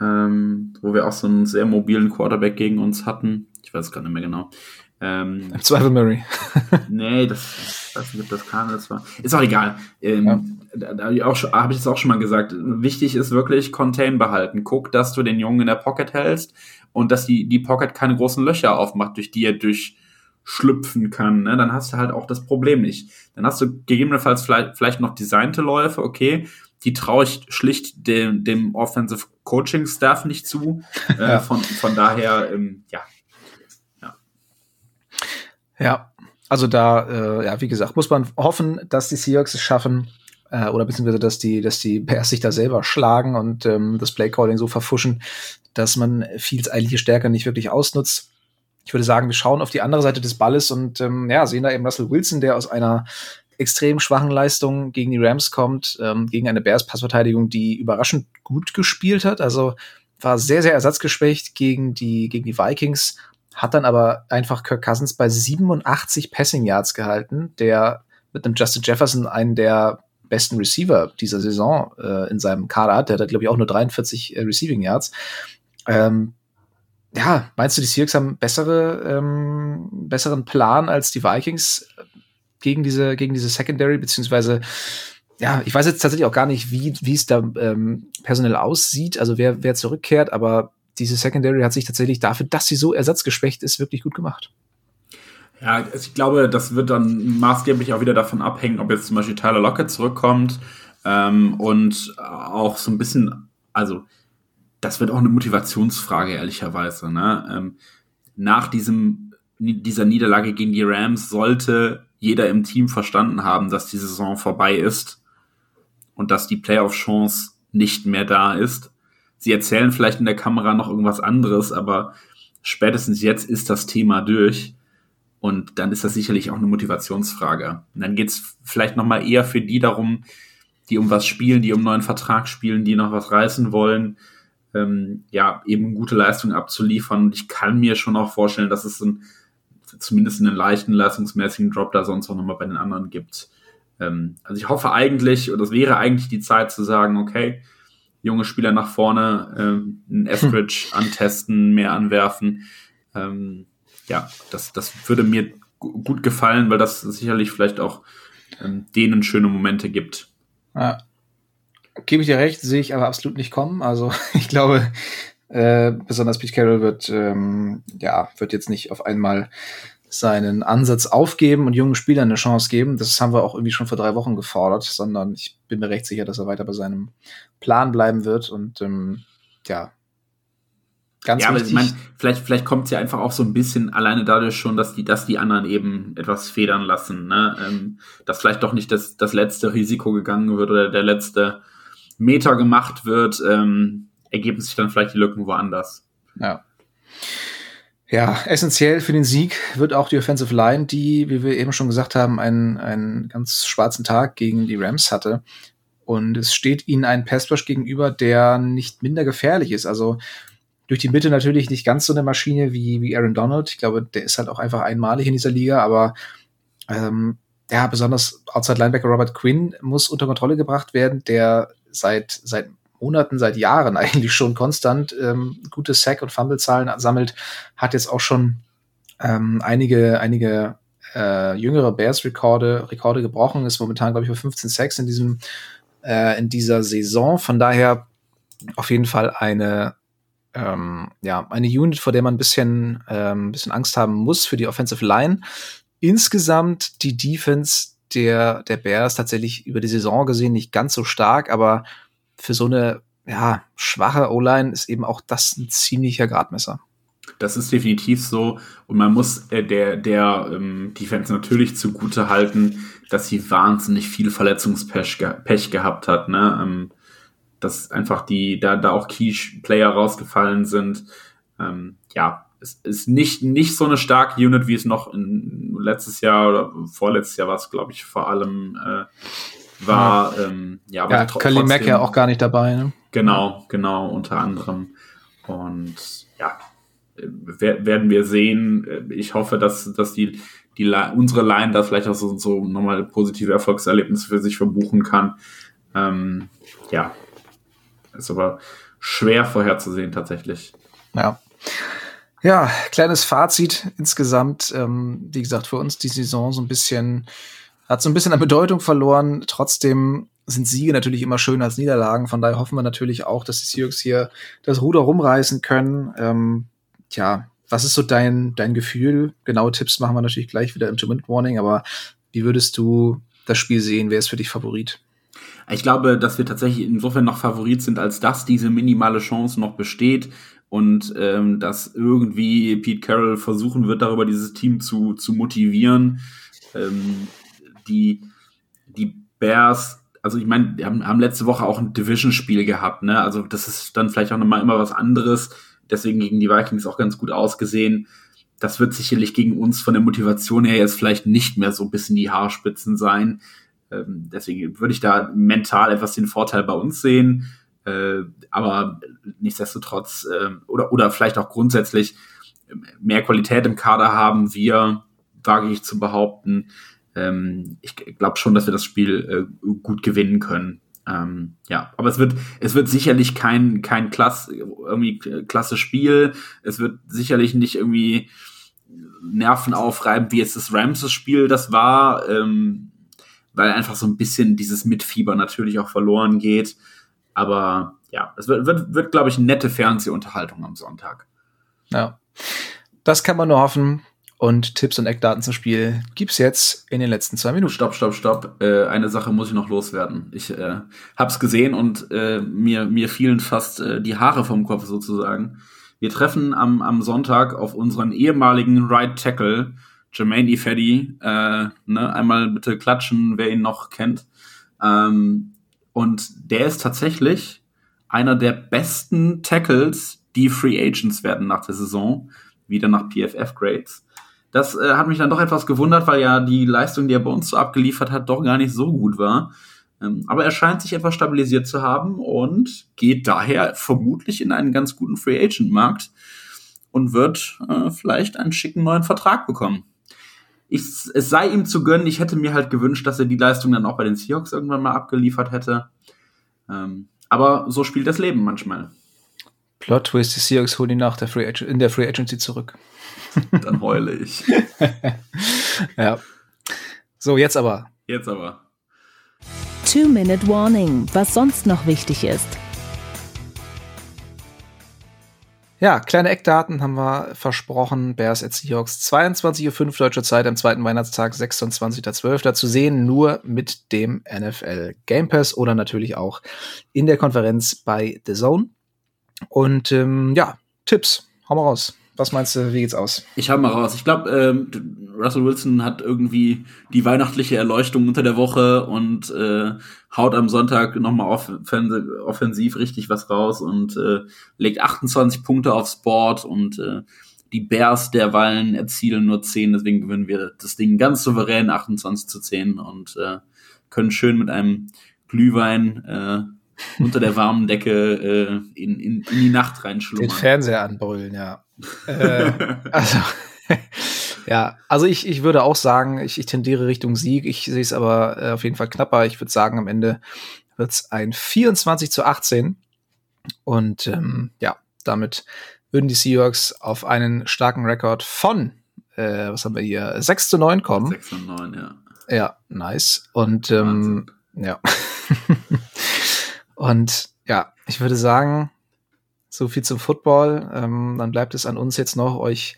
ähm, wo wir auch so einen sehr mobilen Quarterback gegen uns hatten. Ich weiß es gar nicht mehr genau. Ähm, Im Zweifel Murray. nee, das, ich weiß nicht, ob das das war. Ist auch egal. Ähm, ja. Da, da habe ich, auch hab ich es auch schon mal gesagt. Wichtig ist wirklich Contain behalten. Guck, dass du den Jungen in der Pocket hältst und dass die, die Pocket keine großen Löcher aufmacht, durch die er durchschlüpfen kann. Ne? Dann hast du halt auch das Problem nicht. Dann hast du gegebenenfalls vielleicht, vielleicht noch designte Läufe, okay. Die traue ich schlicht dem, dem Offensive Coaching Staff nicht zu. Äh, ja. von, von daher, ähm, ja, ja, also da, äh, ja, wie gesagt, muss man hoffen, dass die Seahawks es schaffen, äh, oder beziehungsweise, dass die, dass die Bears sich da selber schlagen und ähm, das Playcalling so verfuschen, dass man Fields eigentliche Stärke nicht wirklich ausnutzt. Ich würde sagen, wir schauen auf die andere Seite des Balles und ähm, ja, sehen da eben Russell Wilson, der aus einer extrem schwachen Leistung gegen die Rams kommt, ähm, gegen eine Bears-Passverteidigung, die überraschend gut gespielt hat. Also war sehr, sehr ersatzgeschwächt gegen die, gegen die Vikings hat dann aber einfach Kirk Cousins bei 87 Passing Yards gehalten, der mit einem Justin Jefferson einen der besten Receiver dieser Saison äh, in seinem Kader hat. Der hat, glaube ich, auch nur 43 äh, Receiving Yards. Ähm, ja, meinst du, die Seahawks haben bessere, ähm, besseren Plan als die Vikings gegen diese, gegen diese Secondary, beziehungsweise ja, ich weiß jetzt tatsächlich auch gar nicht, wie, wie es da ähm, personell aussieht, also wer, wer zurückkehrt, aber diese Secondary hat sich tatsächlich dafür, dass sie so ersatzgeschwächt ist, wirklich gut gemacht. Ja, also ich glaube, das wird dann maßgeblich auch wieder davon abhängen, ob jetzt zum Beispiel Tyler Lockett zurückkommt ähm, und auch so ein bisschen, also das wird auch eine Motivationsfrage, ehrlicherweise. Ne? Ähm, nach diesem, dieser Niederlage gegen die Rams sollte jeder im Team verstanden haben, dass die Saison vorbei ist und dass die Playoff-Chance nicht mehr da ist sie erzählen vielleicht in der Kamera noch irgendwas anderes, aber spätestens jetzt ist das Thema durch. Und dann ist das sicherlich auch eine Motivationsfrage. Und dann geht es vielleicht nochmal eher für die darum, die um was spielen, die um einen neuen Vertrag spielen, die noch was reißen wollen, ähm, ja, eben gute Leistung abzuliefern. Und ich kann mir schon auch vorstellen, dass es ein, zumindest einen leichten leistungsmäßigen Drop da sonst auch nochmal bei den anderen gibt. Ähm, also ich hoffe eigentlich, oder es wäre eigentlich die Zeit zu sagen, okay, junge Spieler nach vorne, ähm, einen Eskridge antesten, mehr anwerfen. Ähm, ja, das, das würde mir gut gefallen, weil das sicherlich vielleicht auch ähm, denen schöne Momente gibt. Ja. Gebe ich dir recht, sehe ich aber absolut nicht kommen. Also ich glaube, äh, besonders Pete Carroll wird, ähm, ja, wird jetzt nicht auf einmal seinen Ansatz aufgeben und jungen Spielern eine Chance geben. Das haben wir auch irgendwie schon vor drei Wochen gefordert, sondern ich bin mir recht sicher, dass er weiter bei seinem Plan bleiben wird und ähm, ja. Ganz ja, wichtig. aber ich meine, vielleicht, vielleicht kommt es ja einfach auch so ein bisschen alleine dadurch schon, dass die, dass die anderen eben etwas federn lassen, ne? Ähm, dass vielleicht doch nicht das, das letzte Risiko gegangen wird oder der letzte Meter gemacht wird, ähm, ergeben sich dann vielleicht die Lücken woanders. Ja. Ja, essentiell für den Sieg wird auch die Offensive Line, die, wie wir eben schon gesagt haben, einen, einen ganz schwarzen Tag gegen die Rams hatte. Und es steht ihnen ein Passrush gegenüber, der nicht minder gefährlich ist. Also durch die Mitte natürlich nicht ganz so eine Maschine wie, wie Aaron Donald. Ich glaube, der ist halt auch einfach einmalig in dieser Liga, aber ähm, ja, besonders Outside Linebacker Robert Quinn muss unter Kontrolle gebracht werden, der seit, seit Monaten, seit Jahren eigentlich schon konstant ähm, gute Sack- und Fumble-Zahlen sammelt, hat jetzt auch schon ähm, einige, einige äh, jüngere Bears-Rekorde Rekorde gebrochen, ist momentan, glaube ich, bei 15 Sacks in diesem äh, in dieser Saison. Von daher auf jeden Fall eine ähm, ja, eine Unit, vor der man ein bisschen, ähm, bisschen Angst haben muss für die Offensive Line. Insgesamt die Defense der, der Bears tatsächlich über die Saison gesehen nicht ganz so stark, aber für so eine ja, schwache O-Line ist eben auch das ein ziemlicher Gradmesser. Das ist definitiv so. Und man muss äh, der, der ähm, Defense natürlich zugute halten, dass sie wahnsinnig viel Verletzungspech ge Pech gehabt hat. Ne? Ähm, dass einfach die, da, da auch Key-Player rausgefallen sind. Ähm, ja, es ist nicht, nicht so eine starke Unit, wie es noch in, letztes Jahr oder vorletztes Jahr war es, glaube ich, vor allem äh, war. Ähm, ja, ja Kelly Mack ja auch gar nicht dabei. Ne? Genau, genau, unter anderem. Und ja, werden wir sehen. Ich hoffe, dass, dass die, die unsere Line da vielleicht auch so, so nochmal positive Erfolgserlebnisse für sich verbuchen kann. Ähm, ja, ist aber schwer vorherzusehen tatsächlich. Ja. Ja, kleines Fazit insgesamt. Ähm, wie gesagt, für uns die Saison so ein bisschen, hat so ein bisschen an Bedeutung verloren. Trotzdem sind Siege natürlich immer schöner als Niederlagen. Von daher hoffen wir natürlich auch, dass die Seahawks hier das Ruder rumreißen können. Ähm, tja, was ist so dein, dein Gefühl? Genaue Tipps machen wir natürlich gleich wieder im Two-Minute-Warning, aber wie würdest du das Spiel sehen? Wer ist für dich Favorit? Ich glaube, dass wir tatsächlich insofern noch Favorit sind, als dass diese minimale Chance noch besteht und ähm, dass irgendwie Pete Carroll versuchen wird, darüber dieses Team zu, zu motivieren. Ähm, die, die Bears, also ich meine, haben, haben letzte Woche auch ein Division-Spiel gehabt, ne? Also das ist dann vielleicht auch nochmal immer was anderes. Deswegen gegen die Vikings auch ganz gut ausgesehen. Das wird sicherlich gegen uns von der Motivation her jetzt vielleicht nicht mehr so ein bisschen die Haarspitzen sein. Ähm, deswegen würde ich da mental etwas den Vorteil bei uns sehen. Äh, aber nichtsdestotrotz, äh, oder, oder vielleicht auch grundsätzlich mehr Qualität im Kader haben wir, wage ich zu behaupten. Ähm, ich glaube schon, dass wir das Spiel äh, gut gewinnen können. Ähm, ja, aber es wird, es wird sicherlich kein, kein klass, irgendwie klasse Spiel. Es wird sicherlich nicht irgendwie Nerven aufreiben, wie jetzt das Rams-Spiel das war. Ähm, weil einfach so ein bisschen dieses Mitfieber natürlich auch verloren geht. Aber ja, es wird, wird, wird glaube ich, nette Fernsehunterhaltung am Sonntag. Ja, das kann man nur hoffen. Und Tipps und Eckdaten zum Spiel gibt's jetzt in den letzten zwei Minuten. Stopp, stopp, stopp. Äh, eine Sache muss ich noch loswerden. Ich äh, hab's gesehen und äh, mir, mir fielen fast äh, die Haare vom Kopf sozusagen. Wir treffen am, am Sonntag auf unseren ehemaligen Right Tackle Jermaine Ifedi, äh, ne, einmal bitte klatschen, wer ihn noch kennt. Ähm, und der ist tatsächlich einer der besten Tackles, die Free Agents werden nach der Saison, wieder nach PFF Grades. Das äh, hat mich dann doch etwas gewundert, weil ja die Leistung, die er bei uns so abgeliefert hat, doch gar nicht so gut war. Ähm, aber er scheint sich etwas stabilisiert zu haben und geht daher vermutlich in einen ganz guten Free Agent Markt und wird äh, vielleicht einen schicken neuen Vertrag bekommen ich, es sei ihm zu gönnen. Ich hätte mir halt gewünscht, dass er die Leistung dann auch bei den Seahawks irgendwann mal abgeliefert hätte. Ähm, aber so spielt das Leben manchmal. Plot Twist, die Seahawks holen ihn nach der Free Agent, in der Free Agency zurück. Dann heule ich. ja. So, jetzt aber. Jetzt aber. Two-Minute Warning, was sonst noch wichtig ist. Ja, kleine Eckdaten haben wir versprochen. Bears at Seahawks 22.05 Uhr deutscher Zeit am zweiten Weihnachtstag, 26.12. zu sehen, nur mit dem NFL Game Pass oder natürlich auch in der Konferenz bei The Zone. Und ähm, ja, Tipps, hau mal raus. Was meinst du, wie geht's aus? Ich habe mal raus. Ich glaube, ähm, Russell Wilson hat irgendwie die weihnachtliche Erleuchtung unter der Woche und äh, haut am Sonntag nochmal off offensiv richtig was raus und äh, legt 28 Punkte aufs Board und äh, die Bears der Wallen erzielen nur 10, deswegen gewinnen wir das Ding ganz souverän 28 zu 10 und äh, können schön mit einem Glühwein äh, unter der warmen Decke äh, in, in, in die Nacht reinschlummern. Den Fernseher anbrüllen, ja. äh, also, ja, also ich, ich würde auch sagen, ich, ich tendiere Richtung Sieg. Ich sehe es aber äh, auf jeden Fall knapper. Ich würde sagen, am Ende wird es ein 24 zu 18. Und ähm, ja, damit würden die Seahawks auf einen starken Rekord von, äh, was haben wir hier, 6 zu 9 kommen. 6 zu 9, ja. Ja, nice. Und ähm, ja. Und ja, ich würde sagen, so viel zum Football. Ähm, dann bleibt es an uns jetzt noch, euch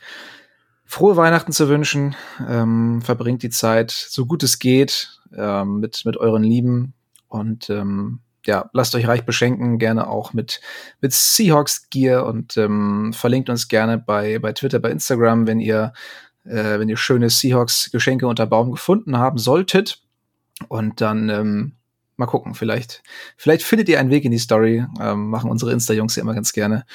frohe Weihnachten zu wünschen. Ähm, verbringt die Zeit so gut es geht ähm, mit, mit euren Lieben und ähm, ja, lasst euch reich beschenken, gerne auch mit, mit Seahawks Gear und ähm, verlinkt uns gerne bei, bei Twitter, bei Instagram, wenn ihr, äh, wenn ihr schöne Seahawks Geschenke unter Baum gefunden haben solltet. Und dann ähm, mal gucken, vielleicht, vielleicht findet ihr einen Weg in die Story. Ähm, machen unsere Insta-Jungs ja immer ganz gerne.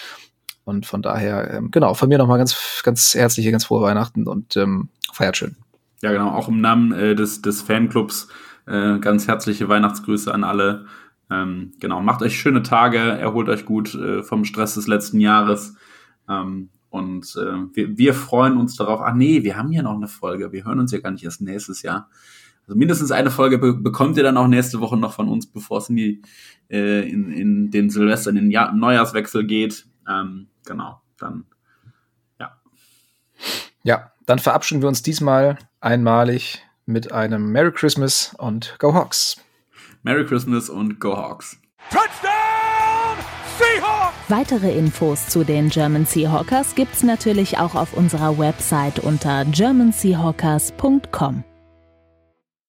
Und von daher, ähm, genau, von mir nochmal ganz, ganz herzliche, ganz frohe Weihnachten und ähm, feiert schön. Ja, genau, auch im Namen äh, des, des Fanclubs äh, ganz herzliche Weihnachtsgrüße an alle. Ähm, genau, macht euch schöne Tage, erholt euch gut äh, vom Stress des letzten Jahres. Ähm, und äh, wir, wir freuen uns darauf. Ah nee, wir haben ja noch eine Folge. Wir hören uns ja gar nicht erst nächstes Jahr. Also mindestens eine Folge be bekommt ihr dann auch nächste Woche noch von uns, bevor es in, äh, in, in den Silvester, in den Jahr Neujahrswechsel geht. Ähm, genau, dann ja. Ja, dann verabschieden wir uns diesmal einmalig mit einem Merry Christmas und Go Hawks. Merry Christmas und Go Hawks. Touchdown Seahawks! Weitere Infos zu den German Seahawkers gibt's natürlich auch auf unserer Website unter germanseahawkers.com.